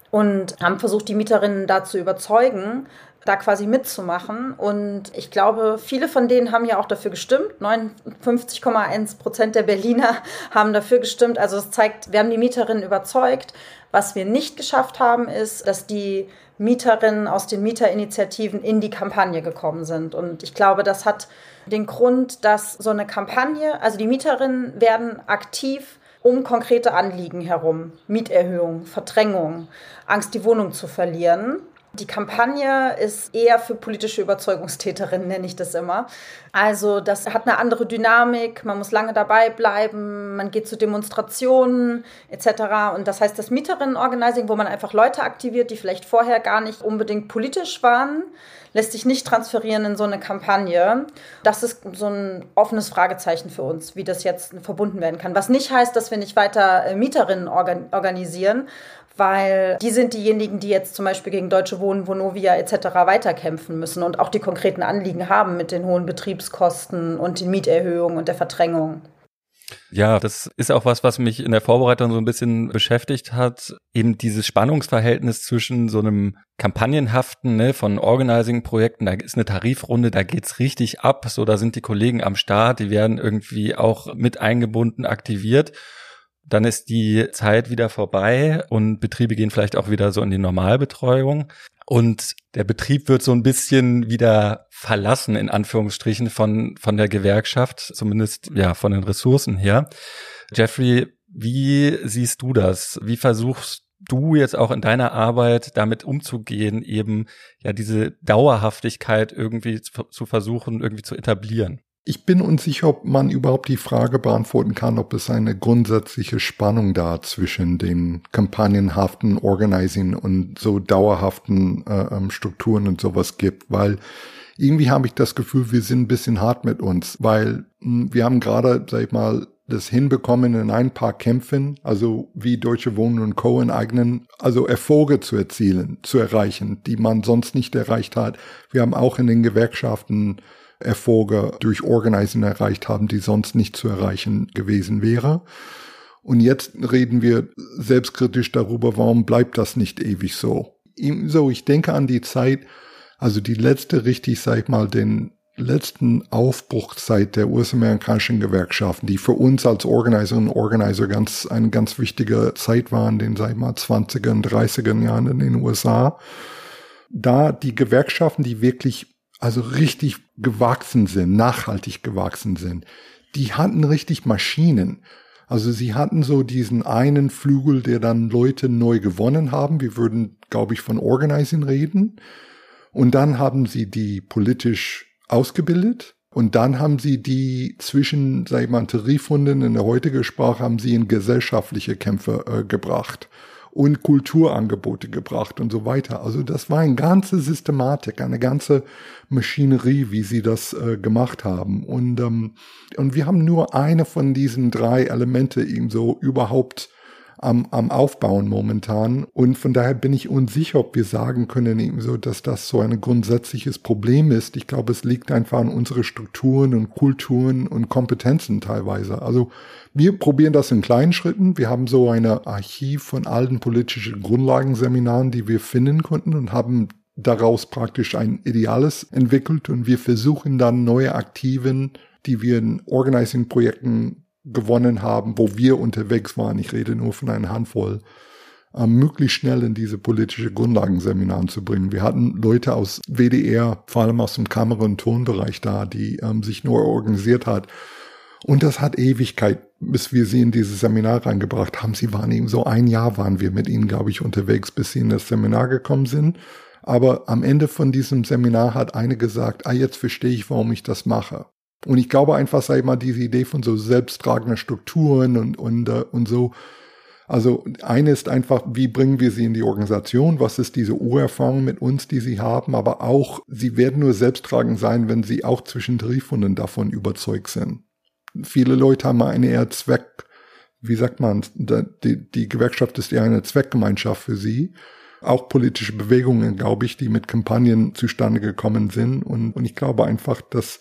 S3: Und haben versucht, die Mieterinnen da zu überzeugen, da quasi mitzumachen. Und ich glaube, viele von denen haben ja auch dafür gestimmt. 59,1 Prozent der Berliner haben dafür gestimmt. Also das zeigt, wir haben die Mieterinnen überzeugt. Was wir nicht geschafft haben, ist, dass die Mieterinnen aus den Mieterinitiativen in die Kampagne gekommen sind. Und ich glaube, das hat den Grund, dass so eine Kampagne, also die Mieterinnen werden aktiv um konkrete Anliegen herum, Mieterhöhung, Verdrängung, Angst, die Wohnung zu verlieren. Die Kampagne ist eher für politische Überzeugungstäterinnen, nenne ich das immer. Also das hat eine andere Dynamik, man muss lange dabei bleiben, man geht zu Demonstrationen etc. Und das heißt, das Mieterinnenorganizing, wo man einfach Leute aktiviert, die vielleicht vorher gar nicht unbedingt politisch waren, lässt sich nicht transferieren in so eine Kampagne. Das ist so ein offenes Fragezeichen für uns, wie das jetzt verbunden werden kann. Was nicht heißt, dass wir nicht weiter äh, Mieterinnen organisieren, weil die sind diejenigen, die jetzt zum Beispiel gegen Deutsche Wohnen, Vonovia etc. weiterkämpfen müssen und auch die konkreten Anliegen haben mit den hohen Betriebskosten und den Mieterhöhungen und der Verdrängung.
S2: Ja, das ist auch was, was mich in der Vorbereitung so ein bisschen beschäftigt hat. Eben dieses Spannungsverhältnis zwischen so einem kampagnenhaften ne, von Organizing-Projekten, da ist eine Tarifrunde, da geht's richtig ab, so da sind die Kollegen am Start, die werden irgendwie auch mit eingebunden, aktiviert dann ist die Zeit wieder vorbei und Betriebe gehen vielleicht auch wieder so in die Normalbetreuung. Und der Betrieb wird so ein bisschen wieder verlassen, in Anführungsstrichen, von, von der Gewerkschaft, zumindest ja von den Ressourcen her. Jeffrey, wie siehst du das? Wie versuchst du jetzt auch in deiner Arbeit damit umzugehen, eben ja diese Dauerhaftigkeit irgendwie zu, zu versuchen, irgendwie zu etablieren?
S4: Ich bin unsicher, ob man überhaupt die Frage beantworten kann, ob es eine grundsätzliche Spannung da zwischen den kampagnenhaften Organizing und so dauerhaften äh, ähm, Strukturen und sowas gibt, weil irgendwie habe ich das Gefühl, wir sind ein bisschen hart mit uns, weil mh, hm, wir haben gerade, sag ich mal, das hinbekommen in ein paar Kämpfen, also wie Deutsche Wohnen und Co. in eigenen, also Erfolge zu erzielen, zu erreichen, die man sonst nicht erreicht hat. Wir haben auch in den Gewerkschaften Erfolge durch Organizing erreicht haben, die sonst nicht zu erreichen gewesen wäre. Und jetzt reden wir selbstkritisch darüber, warum bleibt das nicht ewig so? So, ich denke an die Zeit, also die letzte richtig, sag ich mal, den letzten Aufbruchzeit der US-amerikanischen Gewerkschaften, die für uns als Organiserinnen und Organizer ganz, eine ganz wichtige Zeit waren, den, sag ich mal, 20er und 30er Jahren in den USA. Da die Gewerkschaften, die wirklich, also richtig gewachsen sind, nachhaltig gewachsen sind, die hatten richtig Maschinen. Also sie hatten so diesen einen Flügel, der dann Leute neu gewonnen haben. Wir würden, glaube ich, von Organizing reden. Und dann haben sie die politisch ausgebildet. Und dann haben sie die zwischen, sag ich mal, Tarifrunden in der heutigen Sprache haben sie in gesellschaftliche Kämpfe äh, gebracht und Kulturangebote gebracht und so weiter. Also das war eine ganze Systematik, eine ganze Maschinerie, wie sie das äh, gemacht haben. Und, ähm, und wir haben nur eine von diesen drei Elemente eben so überhaupt am, am Aufbauen momentan. Und von daher bin ich unsicher, ob wir sagen können, eben so, dass das so ein grundsätzliches Problem ist. Ich glaube, es liegt einfach an unsere Strukturen und Kulturen und Kompetenzen teilweise. Also wir probieren das in kleinen Schritten. Wir haben so eine Archiv von alten politischen Grundlagenseminaren, die wir finden konnten und haben daraus praktisch ein Ideales entwickelt und wir versuchen dann neue Aktiven, die wir in Organizing-Projekten gewonnen haben, wo wir unterwegs waren, ich rede nur von einer Handvoll, äh, möglichst schnell in diese politische Grundlagenseminaren zu bringen. Wir hatten Leute aus WDR, vor allem aus dem Kamera- und Tonbereich da, die ähm, sich nur organisiert hat. Und das hat Ewigkeit, bis wir sie in dieses Seminar reingebracht haben. Sie waren eben so ein Jahr waren wir mit ihnen, glaube ich, unterwegs, bis sie in das Seminar gekommen sind. Aber am Ende von diesem Seminar hat eine gesagt, ah, jetzt verstehe ich, warum ich das mache. Und ich glaube einfach, sei mal, diese Idee von so selbsttragenden Strukturen und, und, uh, und so. Also eine ist einfach, wie bringen wir sie in die Organisation? Was ist diese Urerfahrung mit uns, die sie haben? Aber auch, sie werden nur selbsttragend sein, wenn sie auch zwischen Tarifhunden davon überzeugt sind. Viele Leute haben eine eher Zweck, wie sagt man, die, die Gewerkschaft ist eher eine Zweckgemeinschaft für sie auch politische Bewegungen, glaube ich, die mit Kampagnen zustande gekommen sind. Und, und ich glaube einfach, dass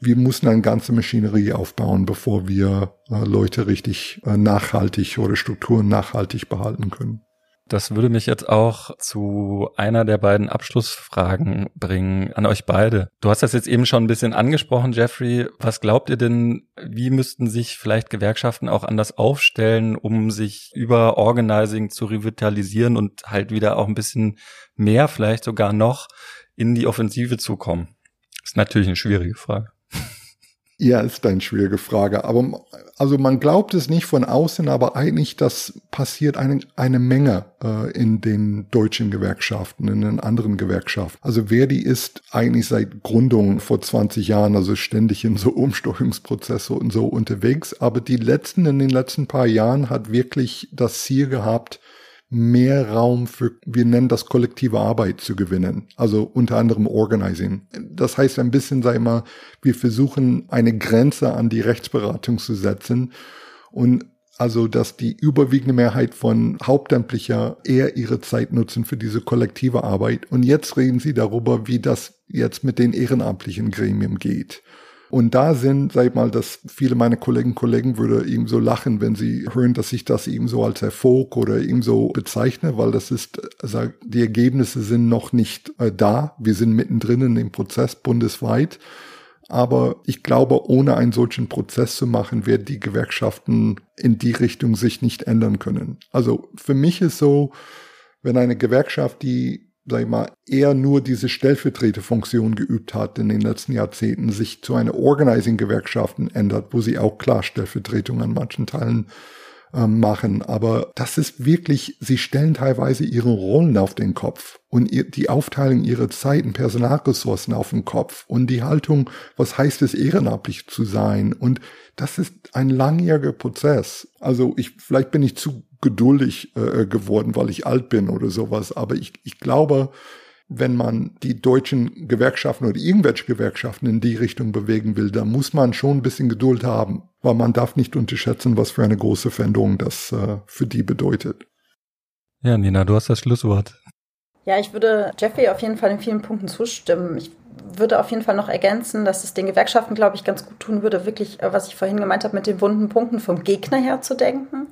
S4: wir mussten eine ganze Maschinerie aufbauen, bevor wir äh, Leute richtig äh, nachhaltig oder Strukturen nachhaltig behalten können.
S2: Das würde mich jetzt auch zu einer der beiden Abschlussfragen bringen an euch beide. Du hast das jetzt eben schon ein bisschen angesprochen, Jeffrey. Was glaubt ihr denn, wie müssten sich vielleicht Gewerkschaften auch anders aufstellen, um sich über Organizing zu revitalisieren und halt wieder auch ein bisschen mehr, vielleicht sogar noch in die Offensive zu kommen? ist natürlich eine schwierige Frage.
S4: Ja, ist eine schwierige Frage. Aber also man glaubt es nicht von außen, aber eigentlich das passiert eine, eine Menge äh, in den deutschen Gewerkschaften, in den anderen Gewerkschaften. Also Verdi ist eigentlich seit Gründung vor 20 Jahren, also ständig in so Umsteuerungsprozesse und so unterwegs. Aber die letzten, in den letzten paar Jahren hat wirklich das Ziel gehabt, mehr Raum für, wir nennen das kollektive Arbeit zu gewinnen. Also unter anderem Organizing. Das heißt ein bisschen, sei mal, wir versuchen eine Grenze an die Rechtsberatung zu setzen und also, dass die überwiegende Mehrheit von Hauptamtlicher eher ihre Zeit nutzen für diese kollektive Arbeit. Und jetzt reden sie darüber, wie das jetzt mit den ehrenamtlichen Gremien geht. Und da sind, sag ich mal, dass viele meiner Kollegen Kollegen würde ihm so lachen, wenn sie hören, dass ich das ihm so als Erfolg oder ihm so bezeichne, weil das ist, also die Ergebnisse sind noch nicht äh, da. Wir sind mittendrin in dem Prozess bundesweit. Aber ich glaube, ohne einen solchen Prozess zu machen, werden die Gewerkschaften in die Richtung sich nicht ändern können. Also für mich ist so, wenn eine Gewerkschaft, die sag ich mal, eher nur diese Stellvertreterfunktion geübt hat in den letzten Jahrzehnten, sich zu einer Organizing-Gewerkschaften ändert, wo sie auch klar Stellvertretung an manchen Teilen ähm, machen. Aber das ist wirklich, sie stellen teilweise ihre Rollen auf den Kopf und die Aufteilung ihrer Zeit und Personalressourcen auf den Kopf und die Haltung, was heißt es, ehrenamtlich zu sein. Und das ist ein langjähriger Prozess. Also ich, vielleicht bin ich zu geduldig äh, geworden, weil ich alt bin oder sowas. Aber ich, ich glaube, wenn man die deutschen Gewerkschaften oder irgendwelche Gewerkschaften in die Richtung bewegen will, da muss man schon ein bisschen Geduld haben, weil man darf nicht unterschätzen, was für eine große Veränderung das äh, für die bedeutet.
S2: Ja, Nina, du hast das Schlusswort.
S3: Ja, ich würde Jeffrey auf jeden Fall in vielen Punkten zustimmen. Ich würde auf jeden Fall noch ergänzen, dass es den Gewerkschaften, glaube ich, ganz gut tun würde, wirklich, äh, was ich vorhin gemeint habe, mit den wunden Punkten vom Gegner her zu denken.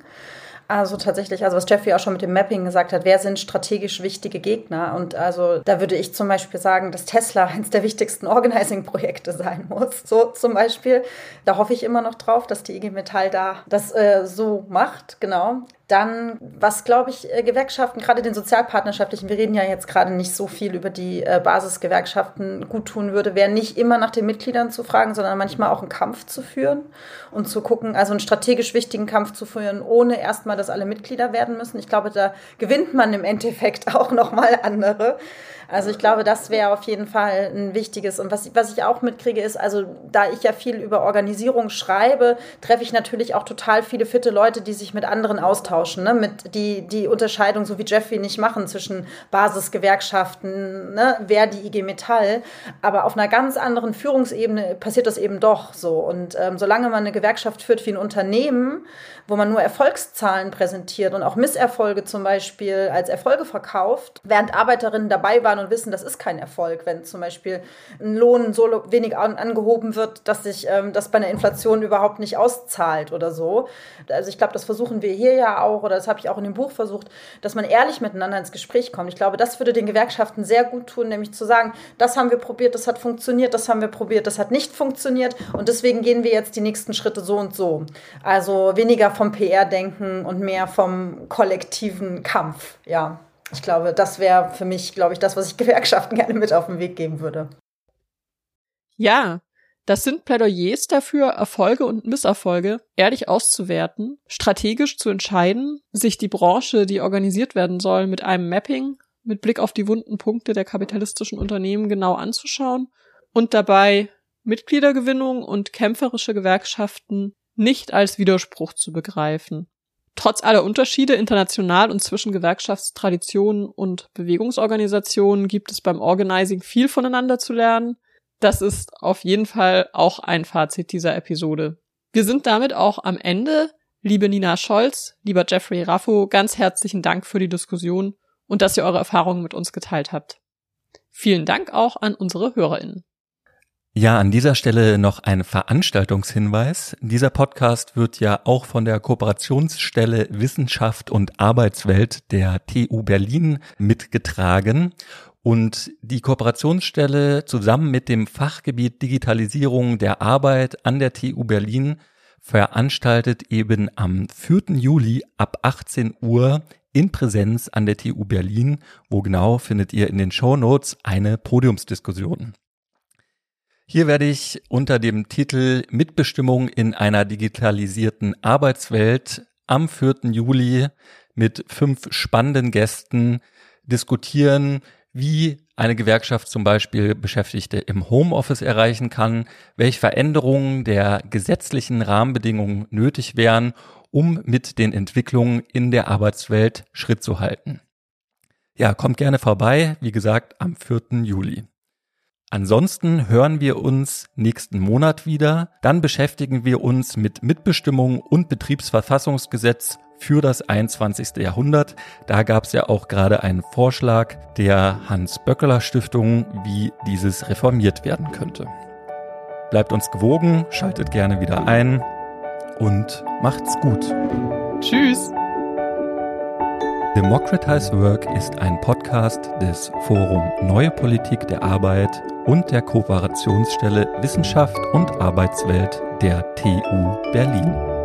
S3: Also tatsächlich, also was Jeffrey auch schon mit dem Mapping gesagt hat, wer sind strategisch wichtige Gegner? Und also da würde ich zum Beispiel sagen, dass Tesla eines der wichtigsten Organizing-Projekte sein muss. So zum Beispiel. Da hoffe ich immer noch drauf, dass die IG Metall da das äh, so macht, genau. Dann, was glaube ich, äh, Gewerkschaften, gerade den sozialpartnerschaftlichen, wir reden ja jetzt gerade nicht so viel über die äh, Basisgewerkschaften, gut tun würde, wäre nicht immer nach den Mitgliedern zu fragen, sondern manchmal auch einen Kampf zu führen und zu gucken, also einen strategisch wichtigen Kampf zu führen, ohne erstmal, dass alle Mitglieder werden müssen. Ich glaube, da gewinnt man im Endeffekt auch nochmal andere. Also ich glaube, das wäre auf jeden Fall ein wichtiges. Und was, was ich auch mitkriege, ist, also da ich ja viel über Organisierung schreibe, treffe ich natürlich auch total viele fitte Leute, die sich mit anderen austauschen, ne? mit die, die Unterscheidung, so wie Jeffrey nicht machen, zwischen Basisgewerkschaften, ne? wer die IG Metall. Aber auf einer ganz anderen Führungsebene passiert das eben doch so. Und ähm, solange man eine Gewerkschaft führt wie ein Unternehmen, wo man nur Erfolgszahlen präsentiert und auch Misserfolge zum Beispiel als Erfolge verkauft, während Arbeiterinnen dabei waren und wissen, das ist kein Erfolg, wenn zum Beispiel ein Lohn so wenig an, angehoben wird, dass sich ähm, das bei einer Inflation überhaupt nicht auszahlt oder so. Also ich glaube, das versuchen wir hier ja auch oder das habe ich auch in dem Buch versucht, dass man ehrlich miteinander ins Gespräch kommt. Ich glaube, das würde den Gewerkschaften sehr gut tun, nämlich zu sagen, das haben wir probiert, das hat funktioniert, das haben wir probiert, das hat nicht funktioniert und deswegen gehen wir jetzt die nächsten Schritte so und so. Also weniger vom PR-Denken und mehr vom kollektiven Kampf, ja. Ich glaube, das wäre für mich, glaube ich, das, was ich Gewerkschaften gerne mit auf den Weg geben würde.
S1: Ja, das sind Plädoyers dafür, Erfolge und Misserfolge ehrlich auszuwerten, strategisch zu entscheiden, sich die Branche, die organisiert werden soll, mit einem Mapping, mit Blick auf die wunden Punkte der kapitalistischen Unternehmen genau anzuschauen und dabei Mitgliedergewinnung und kämpferische Gewerkschaften nicht als Widerspruch zu begreifen. Trotz aller Unterschiede international und zwischen Gewerkschaftstraditionen und Bewegungsorganisationen gibt es beim Organizing viel voneinander zu lernen. Das ist auf jeden Fall auch ein Fazit dieser Episode. Wir sind damit auch am Ende. Liebe Nina Scholz, lieber Jeffrey Raffo, ganz herzlichen Dank für die Diskussion und dass ihr eure Erfahrungen mit uns geteilt habt. Vielen Dank auch an unsere HörerInnen.
S2: Ja, an dieser Stelle noch ein Veranstaltungshinweis. Dieser Podcast wird ja auch von der Kooperationsstelle Wissenschaft und Arbeitswelt der TU Berlin mitgetragen. Und die Kooperationsstelle zusammen mit dem Fachgebiet Digitalisierung der Arbeit an der TU Berlin veranstaltet eben am 4. Juli ab 18 Uhr in Präsenz an der TU Berlin. Wo genau findet ihr in den Show Notes eine Podiumsdiskussion. Hier werde ich unter dem Titel Mitbestimmung in einer digitalisierten Arbeitswelt am 4. Juli mit fünf spannenden Gästen diskutieren, wie eine Gewerkschaft zum Beispiel Beschäftigte im Homeoffice erreichen kann, welche Veränderungen der gesetzlichen Rahmenbedingungen nötig wären, um mit den Entwicklungen in der Arbeitswelt Schritt zu halten. Ja, kommt gerne vorbei, wie gesagt, am 4. Juli. Ansonsten hören wir uns nächsten Monat wieder. Dann beschäftigen wir uns mit Mitbestimmung und Betriebsverfassungsgesetz für das 21. Jahrhundert. Da gab es ja auch gerade einen Vorschlag der Hans-Böckeler Stiftung, wie dieses reformiert werden könnte. Bleibt uns gewogen, schaltet gerne wieder ein und macht's gut.
S1: Tschüss.
S2: Democratize Work ist ein Podcast des Forum Neue Politik der Arbeit und der Kooperationsstelle Wissenschaft und Arbeitswelt der TU Berlin.